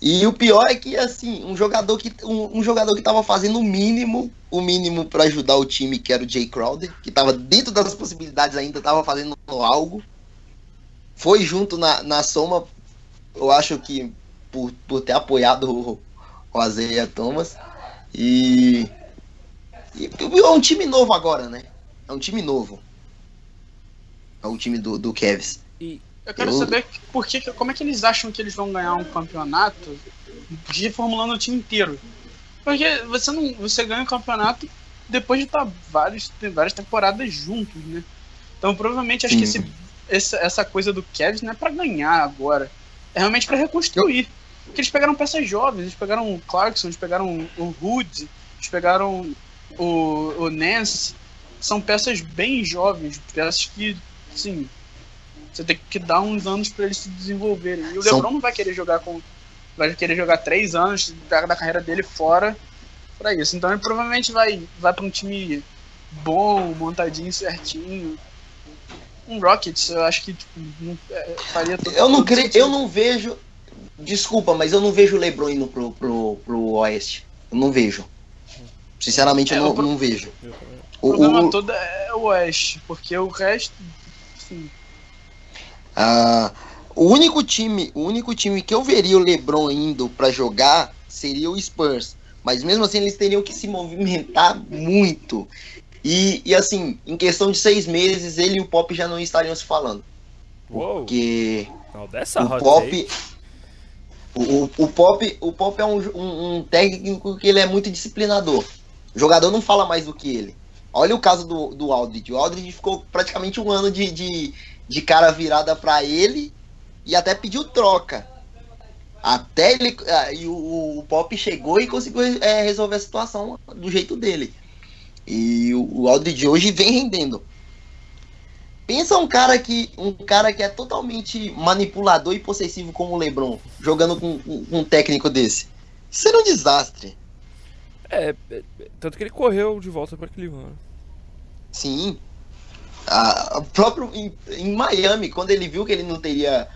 E o pior é que, assim, um jogador que, um, um jogador que tava fazendo o mínimo, o mínimo para ajudar o time, que era o Jay Crowder, que tava dentro das possibilidades ainda, tava fazendo algo. Foi junto na, na soma, eu acho que por, por ter apoiado o, o Azeia Thomas. E, e é um time novo agora, né? É um time novo. É o time do, do Cavs. Eu quero Eu- saber por que, como é que eles acham que eles vão ganhar um campeonato reformulando o time inteiro. Porque você não. Você ganha um campeonato depois de estar vários, tem várias temporadas juntos, né? Então provavelmente acho que esse, Sim. Essa, essa coisa do Cavs não é pra ganhar agora. É realmente pra reconstruir. Porque eles pegaram peças jovens, eles pegaram o Clarkson, eles pegaram o Hood, eles pegaram o, o Nance. São peças bem jovens, peças que, sim, você tem que dar uns anos pra eles se desenvolverem. E o São- LeBron não vai querer jogar com. Vai querer jogar três anos da, da carreira dele fora pra isso. Então ele provavelmente vai, vai pra um time bom, montadinho, certinho. Um Rockets, eu acho que tipo, não, é, faria todo Eu não todo creio, eu não vejo. Desculpa, mas eu não vejo o LeBron indo pro, pro, pro Oeste. Eu não vejo. Sinceramente, eu É, não, o pro- não vejo. O O, problema o- todo é o Oeste, porque o resto. Assim, ah, o único time, o único time que eu veria o LeBron indo pra jogar seria o Spurs. Mas mesmo assim eles teriam que se movimentar muito. E, e assim, em questão de seis meses, ele e o Pop já não estariam se falando. Porque Não, dessa o Pop. O, o, Pop, o Pop é um, um, um técnico que ele é muito disciplinador. O jogador não fala mais do que ele. Olha o caso do, do Aldridge. O Aldridge ficou praticamente um ano de, de, de cara virada pra ele e até pediu troca. Até ele. ah, E o, o Pop chegou e conseguiu é, resolver a situação do jeito dele. E o, o Aldridge hoje vem rendendo. Pensa um cara que um cara que é totalmente manipulador e possessivo como o LeBron, jogando com, com- um técnico desse. Isso era um desastre. É, é, tanto que ele correu de volta pra Cleveland. Sim. A, a próprio em, em Miami, quando ele viu que ele não teria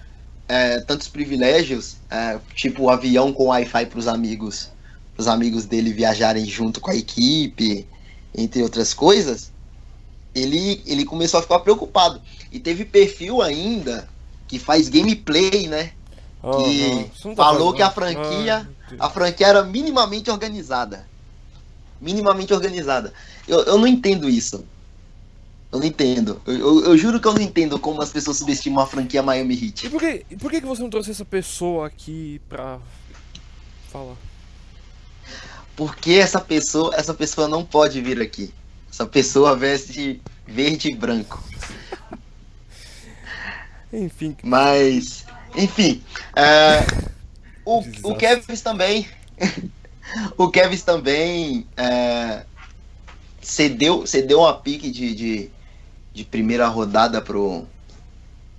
é, tantos privilégios, é, tipo o avião com Wi-Fi para os amigos, os amigos dele viajarem junto com a equipe, entre outras coisas, ele, ele começou a ficar preocupado. E teve perfil ainda que faz gameplay, né? Oh, Que não, não tá falou fazendo- que a franquia- Ah, Deus. A franquia era minimamente organizada. Minimamente organizada. Eu, eu não entendo isso. Eu não entendo. Eu, eu- eu juro que eu não entendo como as pessoas subestimam a franquia Miami E Heat. por que, e por que que você não trouxe essa pessoa aqui pra falar? Porque essa pessoa, essa pessoa não pode vir aqui. Essa pessoa veste verde e branco. Enfim, Mas, enfim. é, o, o. Kevin também. o Kevin também é, cedeu, cedeu uma pique de, de, de primeira rodada pro.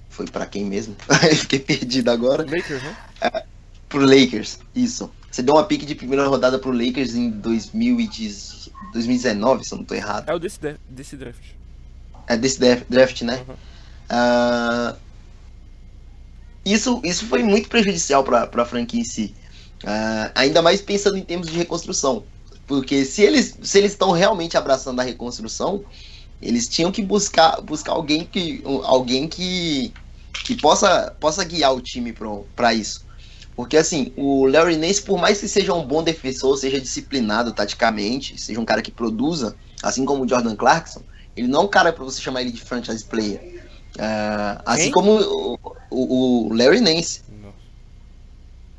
foi pra quem mesmo? Fiquei perdido agora. Lakers, né? Pro Lakers, isso. Você deu uma pique de primeira rodada pro Lakers em 2010 2019, se eu não tô errado. É o desse, de- desse draft. É desse draft, né? Uhum. Ah, isso, isso foi muito prejudicial para a franquia em si. Ah, ainda mais pensando em termos de reconstrução. Porque se eles se eles estão realmente abraçando a reconstrução, eles tinham que buscar, buscar alguém que alguém que, que possa, possa guiar o time para isso. Porque assim, o Larry Nance, por mais que seja um bom defensor, seja disciplinado taticamente, seja um cara que produza, assim como o Jordan Clarkson, ele não é um cara para você chamar ele de franchise player. Ah, assim como o, o, o Larry Nance.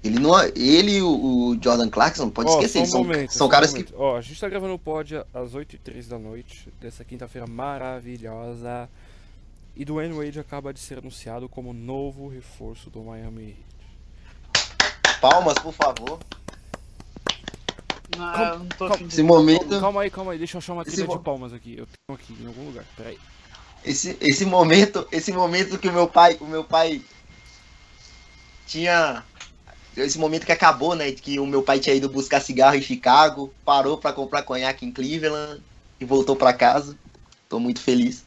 Ele não é- ele e o, o Jordan Clarkson, pode Ó, esquecer, um eles são, momento, são só um caras que. Ó, a gente tá gravando o pod às 8h03 da noite dessa quinta-feira maravilhosa. E Dwayne Wade acaba de ser anunciado como novo reforço do Miami Heat. Palmas, por favor. Não, Calma, eu não tô calma. Esse momento. Calma aí, calma aí, deixa eu achar uma Esse trilha de mo- palmas aqui. Eu tenho aqui em algum lugar, peraí. Esse, esse momento, esse momento que o meu pai, o meu pai tinha esse momento que acabou, né, de que o meu pai tinha ido buscar cigarro em Chicago, parou pra comprar conhaque em Cleveland e voltou pra casa. Tô muito feliz.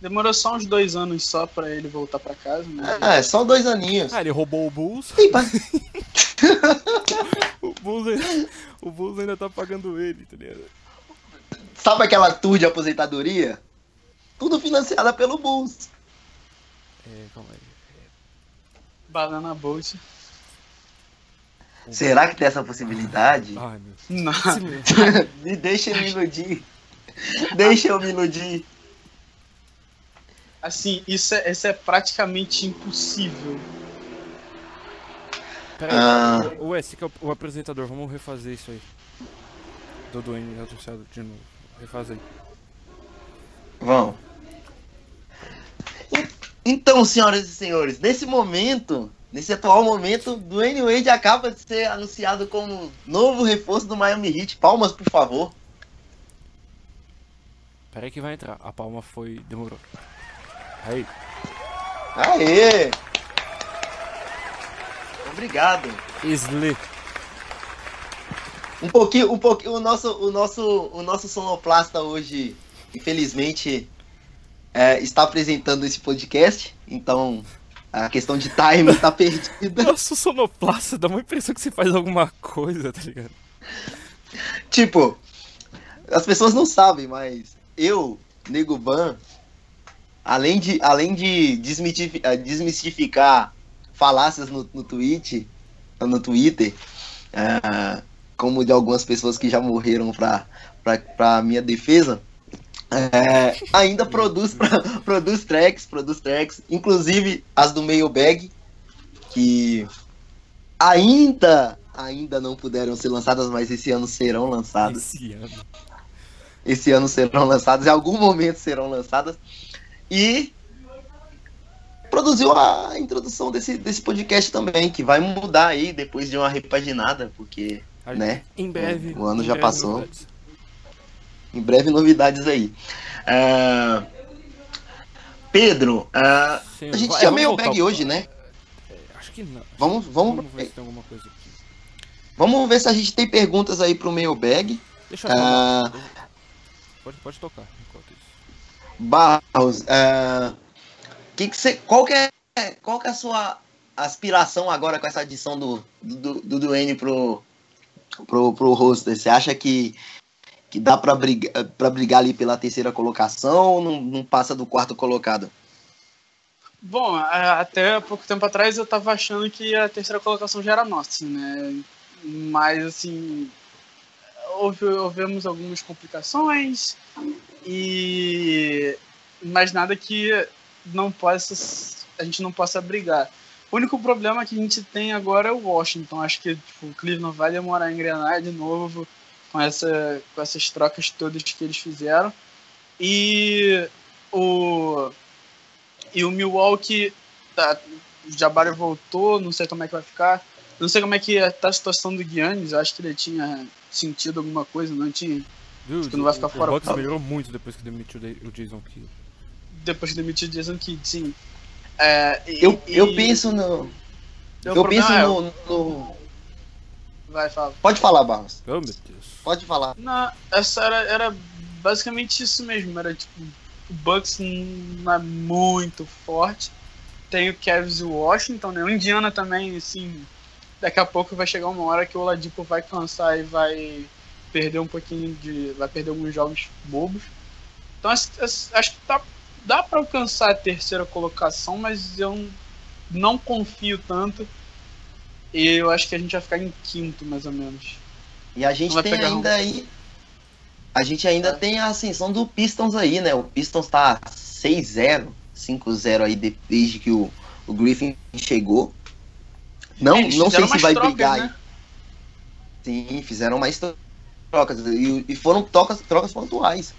Demorou só uns dois anos só pra ele voltar pra casa, né? Ah, é só dois aninhos. Ah, ele roubou o Bulls. O Bulls ainda, o Bulls ainda tá pagando ele, tá ligado? Sabe aquela tour de aposentadoria? Tudo financiada pelo Bulls. É, calma aí. Banana Bolt. Será que tem essa possibilidade? Ai, meu Não. Deus. Me deixa eu me iludir. Deixa eu me iludir. Assim, isso é, isso é praticamente impossível. Peraí, Ah. Ué, esse que é o, o apresentador, vamos refazer isso aí. Do Dwayne anunciado de novo. Refaz aí. Vamos. Então, senhoras e senhores, nesse momento, nesse atual momento, Dwayne Wade acaba de ser anunciado como novo reforço do Miami Heat. Palmas, por favor. Peraí que vai entrar. A palma foi. demorou. Aí. Aê! Obrigado. Sli. Um pouquinho, um pouquinho, o nosso, o nosso, o nosso sonoplasta hoje, infelizmente, é, está apresentando esse podcast, então a questão de time está perdida. Nossa, o sonoplasta dá uma impressão que você faz alguma coisa, tá ligado? Tipo, as pessoas não sabem, mas eu, Nego Ban, além de, além de eh, desmistificar falácias no, no tweet, no Twitter, ah, como de algumas pessoas que já morreram pra minha defesa, eh, ainda produz, produz tracks, produz tracks, inclusive as do Mailbag, que ainda, ainda não puderam ser lançadas, mas esse ano serão lançadas Esse ano. esse ano serão lançadas, em algum momento serão lançadas. E produziu a introdução desse, desse podcast também, que vai mudar aí depois de uma repaginada, porque Né? Em breve. O ano já breve passou. novidades. em breve novidades aí. Ah, Pedro, Sim, a gente vai- tinha é, mailbag voltar. hoje, né? Acho que não. Vamos, vamos, Vamos ver se tem alguma coisa aqui. vamos ver se a gente tem perguntas aí pro mailbag. Deixa eu Ah. Pode, pode tocar. Barros, ah, que que você, qual, que é, qual que é a sua aspiração agora com essa adição do, do, do Duane pro, pro, pro roster? Você acha que, que dá pra brigar, brigar ali pela terceira colocação ou não, não passa do quarto colocado? Bom, até pouco tempo atrás eu tava achando que a terceira colocação já era nossa, né? Mas, assim, houve, houvemos algumas complicações e... Mas nada que não possa... A gente não possa brigar. O único problema que a gente tem agora é o Washington. Acho que tipo, o Cleveland vai demorar a engrenar de novo com, essa, com essas trocas todas que eles fizeram. E o... E o Milwaukee, tá, o Jabari voltou, não sei como é que vai ficar. Não sei como é que tá a situação do Giannis, acho que ele tinha sentido alguma coisa, não tinha? Viu? Acho que não vai ficar o, fora. O Bucks melhorou muito depois que demitiu o Jason Kidd. Depois que demitiu o Jason Kidd, sim. É, e- Eu, eu e- penso no. o Eu penso é- no, no- Vai, fala. Pode falar, Barros. Oh, meu Deus. Pode falar. Não, essa era, era basicamente isso mesmo. Era tipo, o Bucks não é muito forte. Tem o Cavs e o Washington, né? O Indiana também, assim. Daqui a pouco vai chegar uma hora que o Oladipo vai cansar e vai perder um pouquinho de. vai perder alguns jogos bobos. Então acho, que tá, dá pra alcançar a terceira colocação, mas eu não confio tanto. E eu acho que a gente vai ficar em quinto, mais ou menos. E a gente tem ainda aí. A gente ainda É. tem a ascensão do Pistons aí, né? O Pistons tá 6-0, 5-0 aí de- desde que o, o Griffin chegou. Não, eles não sei se vai trocas, brigar aí. né? Sim, fizeram mais trocas. E, e foram trocas, trocas pontuais.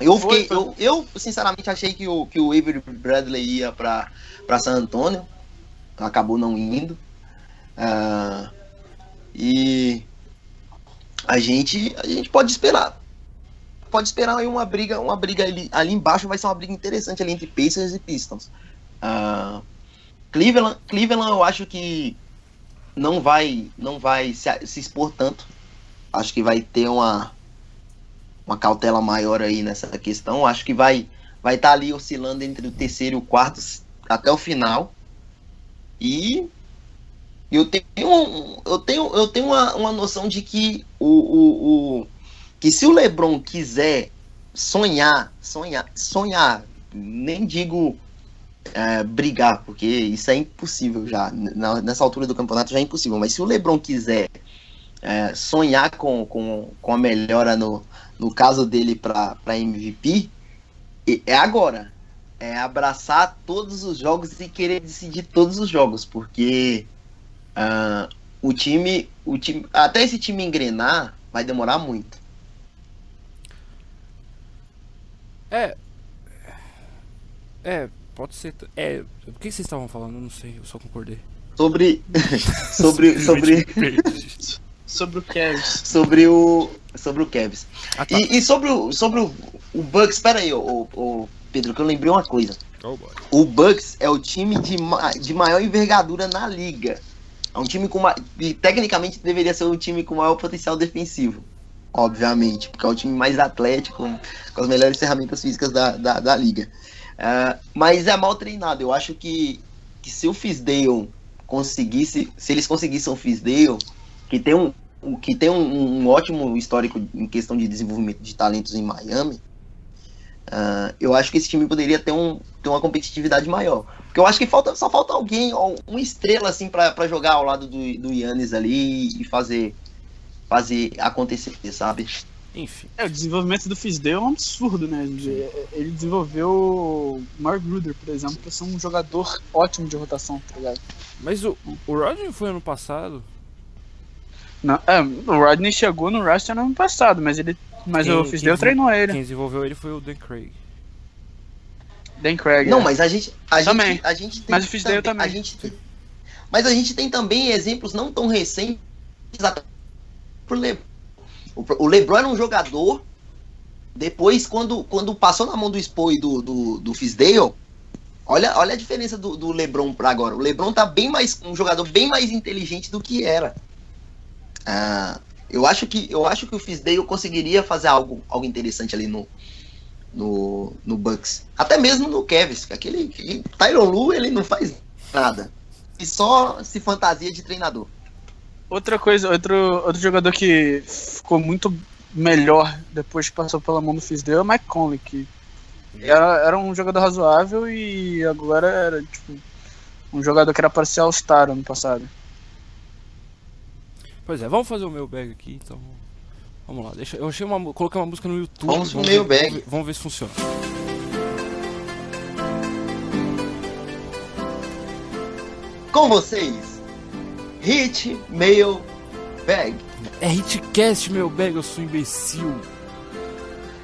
Eu, fiquei. Eu, eu, sinceramente, achei que o, que o Avery Bradley ia para San Antonio. Acabou não indo. Ah, e a gente, a gente pode esperar. Pode esperar aí uma briga, uma briga ali, ali embaixo vai ser uma briga interessante ali entre Pacers e Pistons. Ah, Cleveland, Cleveland eu acho que não vai não vai se, se expor tanto. Acho que vai ter uma uma cautela maior aí nessa questão. Acho que vai vai estar ali oscilando entre o terceiro e o quarto até o final. E eu tenho eu tenho eu tenho uma, uma noção de que o, o, o que se o LeBron quiser sonhar, sonhar, sonhar, nem digo é, brigar, porque isso é impossível já. Nessa altura do campeonato já é impossível. Mas se o LeBron quiser é, sonhar com, com, com a melhora no, no caso dele para MVP, é agora. É abraçar todos os jogos e querer decidir todos os jogos, porque ah, o time, o time, até esse time engrenar, vai demorar muito. É. É, pode ser. É. O que vocês estavam falando? Eu não sei, eu só concordei. Sobre, sobre, sobre, Sobre o Cavs. sobre o, sobre o Cavs. Ah, tá. E, e sobre o, sobre o, o Bucks, espera aí, ô, ô, ô, Pedro, que eu lembrei uma coisa. Oh, boy. O Bucks é o time de, ma- de maior envergadura na liga. É um time com ma- e tecnicamente deveria ser o time com maior potencial defensivo. Obviamente, porque é o time mais atlético, com as melhores ferramentas físicas da, da, da liga. Ah, mas é mal treinado. Eu acho que, que se o Fisdale conseguisse, se eles conseguissem o Fisdale, que tem um, um- que tem um, um ótimo histórico em questão de desenvolvimento de talentos em Miami, ah, eu acho que esse time poderia ter, um, ter uma competitividade maior. Porque eu acho que falta, só falta alguém, ó, uma estrela assim pra pra jogar ao lado do, do Yannis ali e fazer, fazer acontecer, sabe? Enfim. É, o desenvolvimento do Fisdale é um absurdo, né? Ele desenvolveu o Mark Gruder, por exemplo, pra ser um jogador ótimo de rotação, tá ligado? Mas o, o Rodney foi ano passado. Não, é, o Rodney chegou no roster no ano passado, mas ele. Mas Quem- o Fisdale treinou ele. Quem desenvolveu ele foi o Dan Craig. Dan Craig. Não, é. mas a gente. A Também. gente, a gente tem Mas o Fisdale também. A gente tem- mas a gente tem também exemplos não tão recentes. até pro Le- O, o LeBron era um jogador. Depois, quando, quando passou na mão do Spo e do, do, do Fisdale, olha, olha a diferença do, do LeBron para agora. O LeBron tá bem mais. um jogador bem mais inteligente do que era. Ah, eu acho que eu acho que o Fisdale conseguiria fazer algo, algo interessante ali no, no, no Bucks. Até mesmo no aquele, aquele Tyron Lu, ele não faz nada. E só se fantasia de treinador. Outra coisa, outro, outro jogador que ficou muito melhor depois que passou pela mão do Fisdale é o Mike Conley, que era, era um jogador razoável e agora era tipo um jogador que era para ser All-Star ano passado. Pois é, vamos fazer o meu bag aqui, então. Vamos lá, deixa, eu achei uma, coloquei uma música no YouTube. Vamos pro ver- mailbag. Vamos ver, vamos ver se funciona. Com vocês, Hit Mail Bag. É Hitcast, meu bag, eu sou imbecil.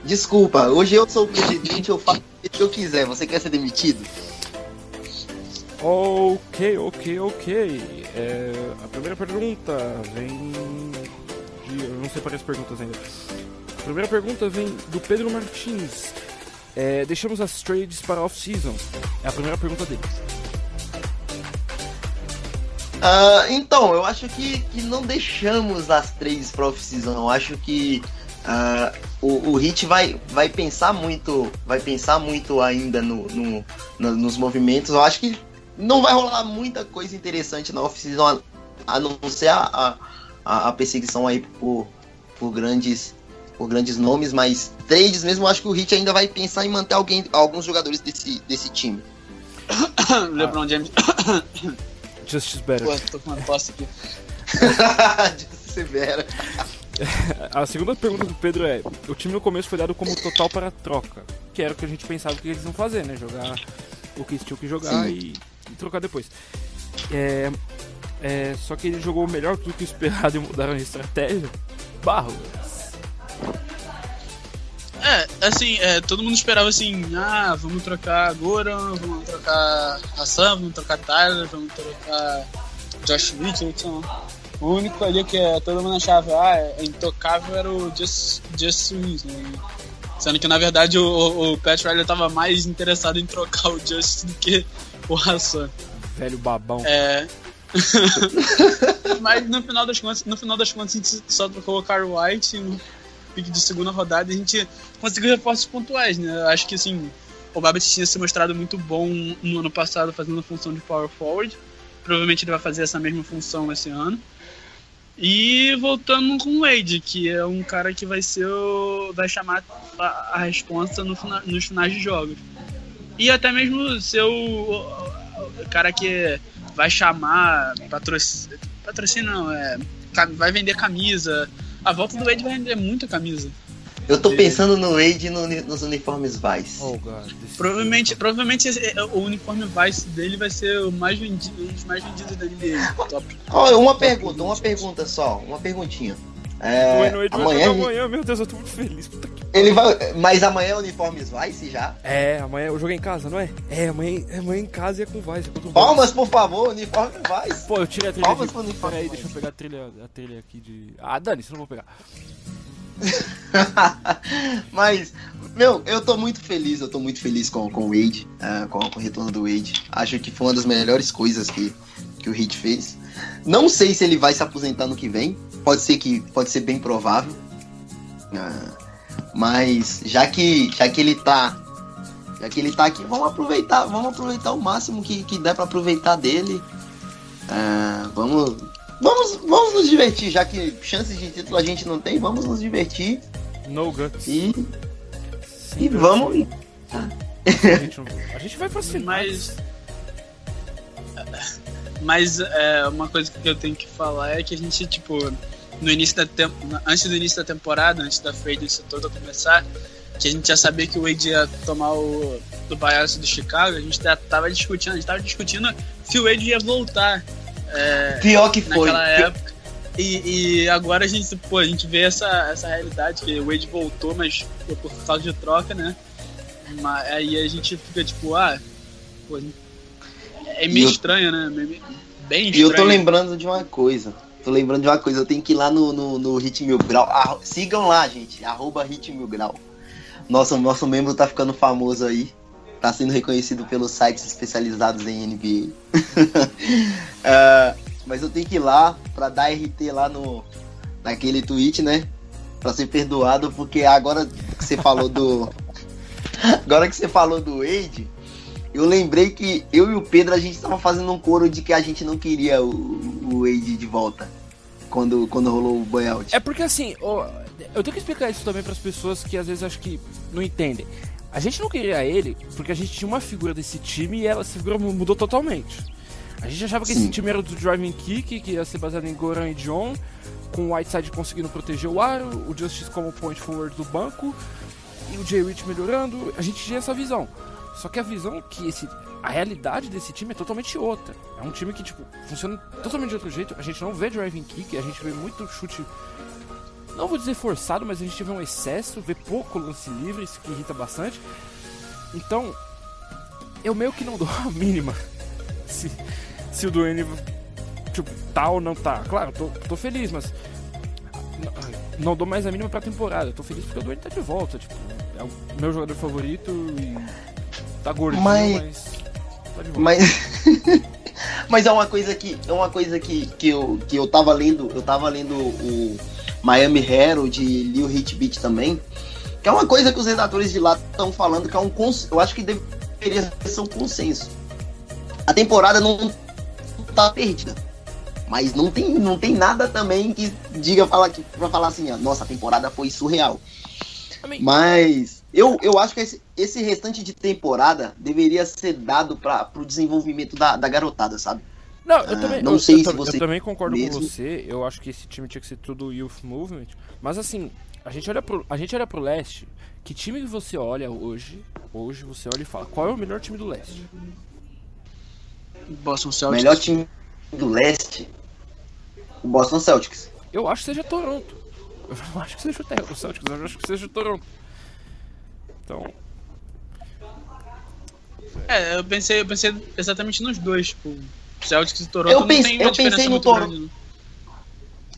Desculpa, hoje eu sou o presidente, eu faço o que eu quiser. Você quer ser demitido? Ok, ok, ok. É, a primeira pergunta vem de. Eu não separei as perguntas ainda. A primeira pergunta vem do Pedro Martins. É, deixamos as trades para off-season. É a primeira pergunta dele. Ah, então, eu acho que, que não deixamos as três pra off-season. Eu acho que ah, o, o Hit vai, vai pensar muito. Vai pensar muito ainda no, no- no- nos movimentos. Eu acho que não vai rolar muita coisa interessante na off-season, a, a não ser a, a, a- perseguição aí por, por grandes. Por grandes nomes, mas trades mesmo, eu acho que o Hit ainda vai pensar em manter alguém, alguns jogadores desse, desse time. LeBron James. Justice Better. Pô, tô com uma tosse aqui. Severa. A segunda pergunta do Pedro é: o time no começo foi dado como total para troca, que era o que a gente pensava que eles iam fazer, né? Jogar o que eles tinham que jogar Sim. e, e trocar depois. É, é, só que ele jogou melhor do que o esperado e mudaram a estratégia. Barro. É, assim, é, todo mundo esperava assim, ah, vamos trocar Goran, vamos trocar Hassan, vamos trocar Tyler, vamos trocar Josh Richardson. O único ali que é, todo mundo achava, ah, é intocável era o Just, Just Wins, né? Sendo que na verdade o, o, o Pat Riley tava mais interessado em trocar o Just do que o Hassan. Velho babão. É. Mas no final das contas, no final das contas a gente só trocou o Carl White no pique de segunda rodada e a gente conseguiu reforços pontuais, né? Eu acho que assim, o Babbitt tinha se mostrado muito bom no ano passado fazendo a função de power forward. Provavelmente ele vai fazer essa mesma função esse ano. E voltando com o Wade, que é um cara que vai ser o, vai chamar a, a responsa no nos finais de jogos. E até mesmo ser o, cara que vai chamar patrocínio, patrocínio não, é, vai vender camisa. A volta do Wade vai vender muita camisa. Eu tô pensando no Wade e no nos uniformes Vice. Oh, God. Provavelmente, provavelmente é, o uniforme Vice dele vai ser o mais vendido, um dos mais vendidos da NBA. Top. Ó, uma pergunta, uma pergunta só, uma perguntinha. O É, amanhã, amanhã, meu Deus, eu tô muito feliz. Puta que... ele vai, mas amanhã é uniformes Vice já? É, amanhã eu joguei em casa, não é? É, amanhã, amanhã em casa e é com o Vice. o Palmas, por favor, uniforme Vice. Pô, eu tirei a trilha Palmas pro uniforme Peraí, deixa eu pegar a trilha, a trilha aqui de... Ah, Dani, você não vou pegar. Mas, meu, eu tô muito feliz, eu tô muito feliz com, com o Wade, com, com o retorno do Wade. Acho que foi uma das melhores coisas que, que o Heat fez. Não sei se ele vai se aposentar no que vem, pode ser que pode ser bem provável. Ah, mas já que já que ele tá já que ele tá aqui, vamos aproveitar, vamos aproveitar o máximo que, que der pra aproveitar dele. Ah, vamos Vamos, vamos nos divertir, já que chances de título a gente não tem, vamos nos divertir No guts. e, Sim, e vamos. A gente, a gente vai pra cima. Mas. Mas é, uma coisa que eu tenho que falar é que a gente, tipo, no início da antes do início da temporada, antes da free agency toda começar, que a gente já sabia que o Wade ia tomar o do buyout do Chicago, a gente já tava discutindo, a gente tava discutindo se o Wade ia voltar é, Pior que foi. naquela época. E, e agora a gente, pô, a gente vê essa, essa realidade, que o Wade voltou, mas foi por causa de troca, né? Mas aí a gente fica tipo, ah, pô, é meio E eu- estranho, né? Bem E estranho. eu tô lembrando de uma coisa. Tô lembrando de uma coisa. Eu tenho que ir lá no, no, no Hit Mil Grau. Arro- sigam lá, gente. Arroba Hit Mil Grau. Nosso, nosso membro tá ficando famoso aí. Tá sendo reconhecido pelos sites especializados em NBA. Ah, mas eu tenho que ir lá pra dar RT lá no naquele tweet, né? Pra ser perdoado, porque agora que você falou do. agora que você falou do Wade, eu lembrei que eu e o Pedro a gente tava fazendo um coro de que a gente não queria o, o Wade de volta. Quando, quando rolou o buyout. É porque assim, eu tenho que explicar isso também para as pessoas que às vezes acho que não entendem. A gente não queria ele porque a gente tinha uma figura desse time e ela, essa figura mudou totalmente. A gente achava que Sim. esse time era do driving kick, que ia ser baseado em Goran e John, com o Whiteside conseguindo proteger o aro, o Justice como point forward do banco e o Jay Rich melhorando. A gente tinha essa visão. Só que a visão que esse a realidade desse time é totalmente outra. É um time que tipo funciona totalmente de outro jeito. A gente não vê driving kick, a gente vê muito chute não vou dizer forçado, mas a gente vê um excesso, vê pouco lance livre, isso que irrita bastante. Então, eu meio que não dou a mínima se, se o Duane tipo, tá ou não tá. Claro, tô, tô feliz, mas não, não dou mais a mínima pra temporada. Tô feliz porque o Duane tá de volta, tipo, é o meu jogador favorito e tá gordinho, Mas- mas, tá. Mas. É uma coisa que é uma coisa que, que, eu, que eu tava lendo, eu tava lendo o Miami Herald e li o Hit Beat também, que é uma coisa que os redatores de lá estão falando que é um cons... eu acho que deveria ser um consenso. A temporada não tá perdida. Mas não tem, não tem nada também que diga falar que para falar assim, ó, nossa, a temporada foi surreal. Mas eu, eu acho que esse, esse restante de temporada deveria ser dado para o desenvolvimento da, da garotada, sabe? Não, eu Ah, também, não eu, sei eu, se você eu também concordo com mesmo- você. Eu acho que esse time tinha que ser tudo Youth Movement. Mas assim, a gente olha pro, a gente olha pro leste. Que time que você olha hoje? Hoje você olha e fala: qual é o melhor time do leste? Boston O Celtics. melhor time do leste, o Boston Celtics. Eu acho que seja Toronto. Eu não acho que seja o Celtics, eu acho que seja o Toronto. Então, É, eu pensei, eu pensei exatamente nos dois, tipo, Celtics e Toronto Eu não pense- tem uma eu diferença pensei no muito Toronto. grande. né?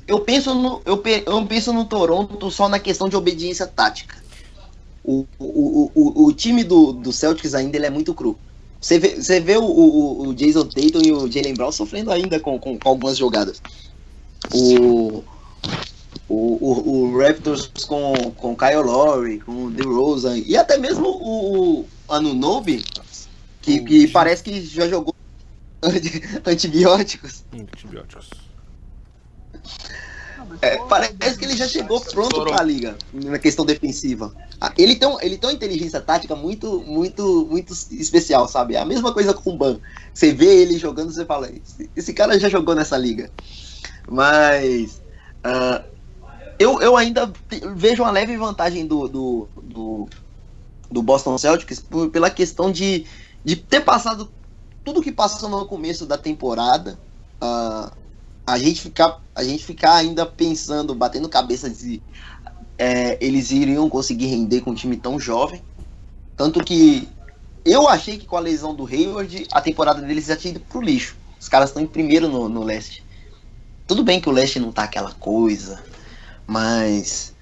Eu penso no, eu, pe- eu penso no Toronto só na questão de obediência tática. O, o, o, o, o time do, do Celtics ainda ele é muito cru. Você vê, você vê o, o, o Jason Tatum e o Jalen Brown sofrendo ainda com, com, com algumas jogadas. O, o, o, o Raptors com, com Kyle Lowry, com o DeRozan e até mesmo o, o Anunobi, que, que parece que já jogou antibióticos. antibióticos. É, parece que ele já chegou pronto Toronto. pra liga na questão defensiva. Ah, Ele tem, ele tem uma inteligência tática muito, muito, muito especial, sabe? É a mesma coisa com o Ban. Você vê ele jogando, você fala, esse, cara já jogou nessa liga. Mas ah, eu, eu ainda vejo uma leve vantagem do, do, do, do Boston Celtics por- pela questão de, de ter passado tudo que passou no começo da temporada. ah, a gente ficar a gente ficar ainda pensando, batendo cabeça de é, eles iriam conseguir render com um time tão jovem. Tanto que eu achei que com a lesão do Hayward, a temporada deles já tinha ido pro lixo. Os caras estão em primeiro no, no leste. Tudo bem que o leste não tá aquela coisa, mas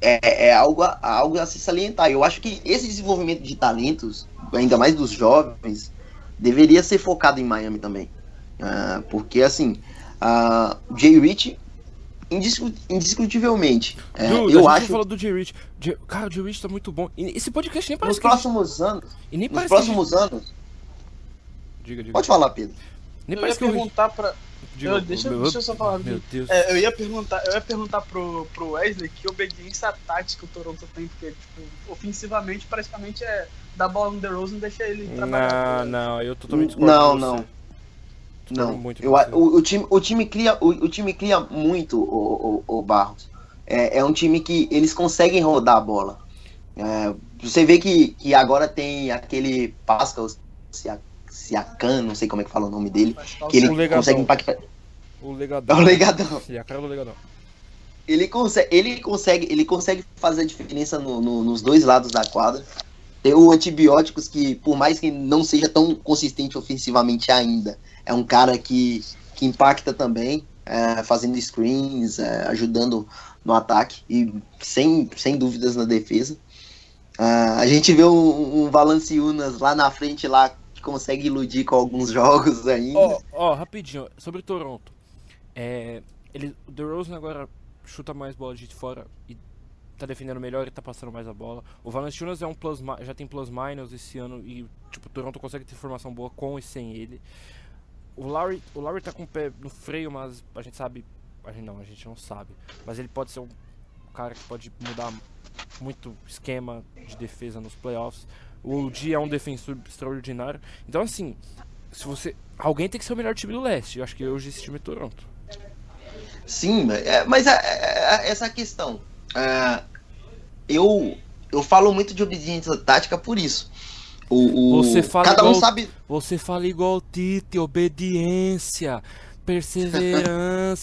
é, é algo, a, algo a se salientar. Eu acho que esse desenvolvimento de talentos, ainda mais dos jovens, deveria ser focado em Miami também. Ah, porque assim, a Jay Rich, indiscu- indiscutivelmente, é, Dude, eu a gente acho falou do J. Rich. Cara, o J. Rich tá muito bom. E esse podcast nem nos parece que a gente- próximos anos, E nem nos a gente- próximos anos, Diga, diga. pode falar, Pedro. Nem Eu ia que eu... perguntar pra. Eu- deixa, meu- deixa eu só falar. Meu Deus. É, eu ia perguntar, eu ia perguntar pro, pro Wesley que obediência tática o Toronto tem, porque, tipo, ofensivamente, praticamente é dar bola no DeRozan e deixar ele trabalhar. Não, não, eu totalmente discordo Não, não. Não, muito eu, o, o time, o time cria, o, o time cria muito o, o, o Barros. É, é um time que eles conseguem rodar a bola. É, você vê que, que agora tem aquele Pascal Siakam, não sei como é que fala o nome dele, que ele O legadão. consegue impactar. O legadão. É o legadão. A cara do legadão. Ele consegue, ele consegue, ele consegue fazer a diferença no- no- nos dois lados da quadra. Tem o antibióticos que, por mais que não seja tão consistente ofensivamente ainda, é um cara que, que impacta também, é, fazendo screens, é, ajudando no ataque e sem, sem dúvidas na defesa. Ah, a gente vê um, um Valanciunas lá na frente lá consegue iludir com alguns jogos ainda. Ó, ó, rapidinho, sobre Toronto. É, ele, o DeRozan agora chuta mais bola de fora e tá defendendo melhor e tá passando mais a bola. O Valanciunas é um plus, já tem plus minus esse ano e tipo, Toronto consegue ter formação boa com e sem ele. O Larry, o Larry tá com o pé no freio, mas a gente sabe, a gente não, a gente não sabe, mas ele pode ser um cara que pode mudar muito esquema de defesa nos playoffs. O G é um defensor extraordinário. Então assim, se você. Alguém tem que ser o melhor time do leste. Eu acho que hoje esse time é Toronto. Sim, é, mas é, é- é essa questão. Eu, eu falo muito de obediência tática por isso. O, o- Você fala cada um igual- sabe. Você fala igual o Tite, obediência, perseverança.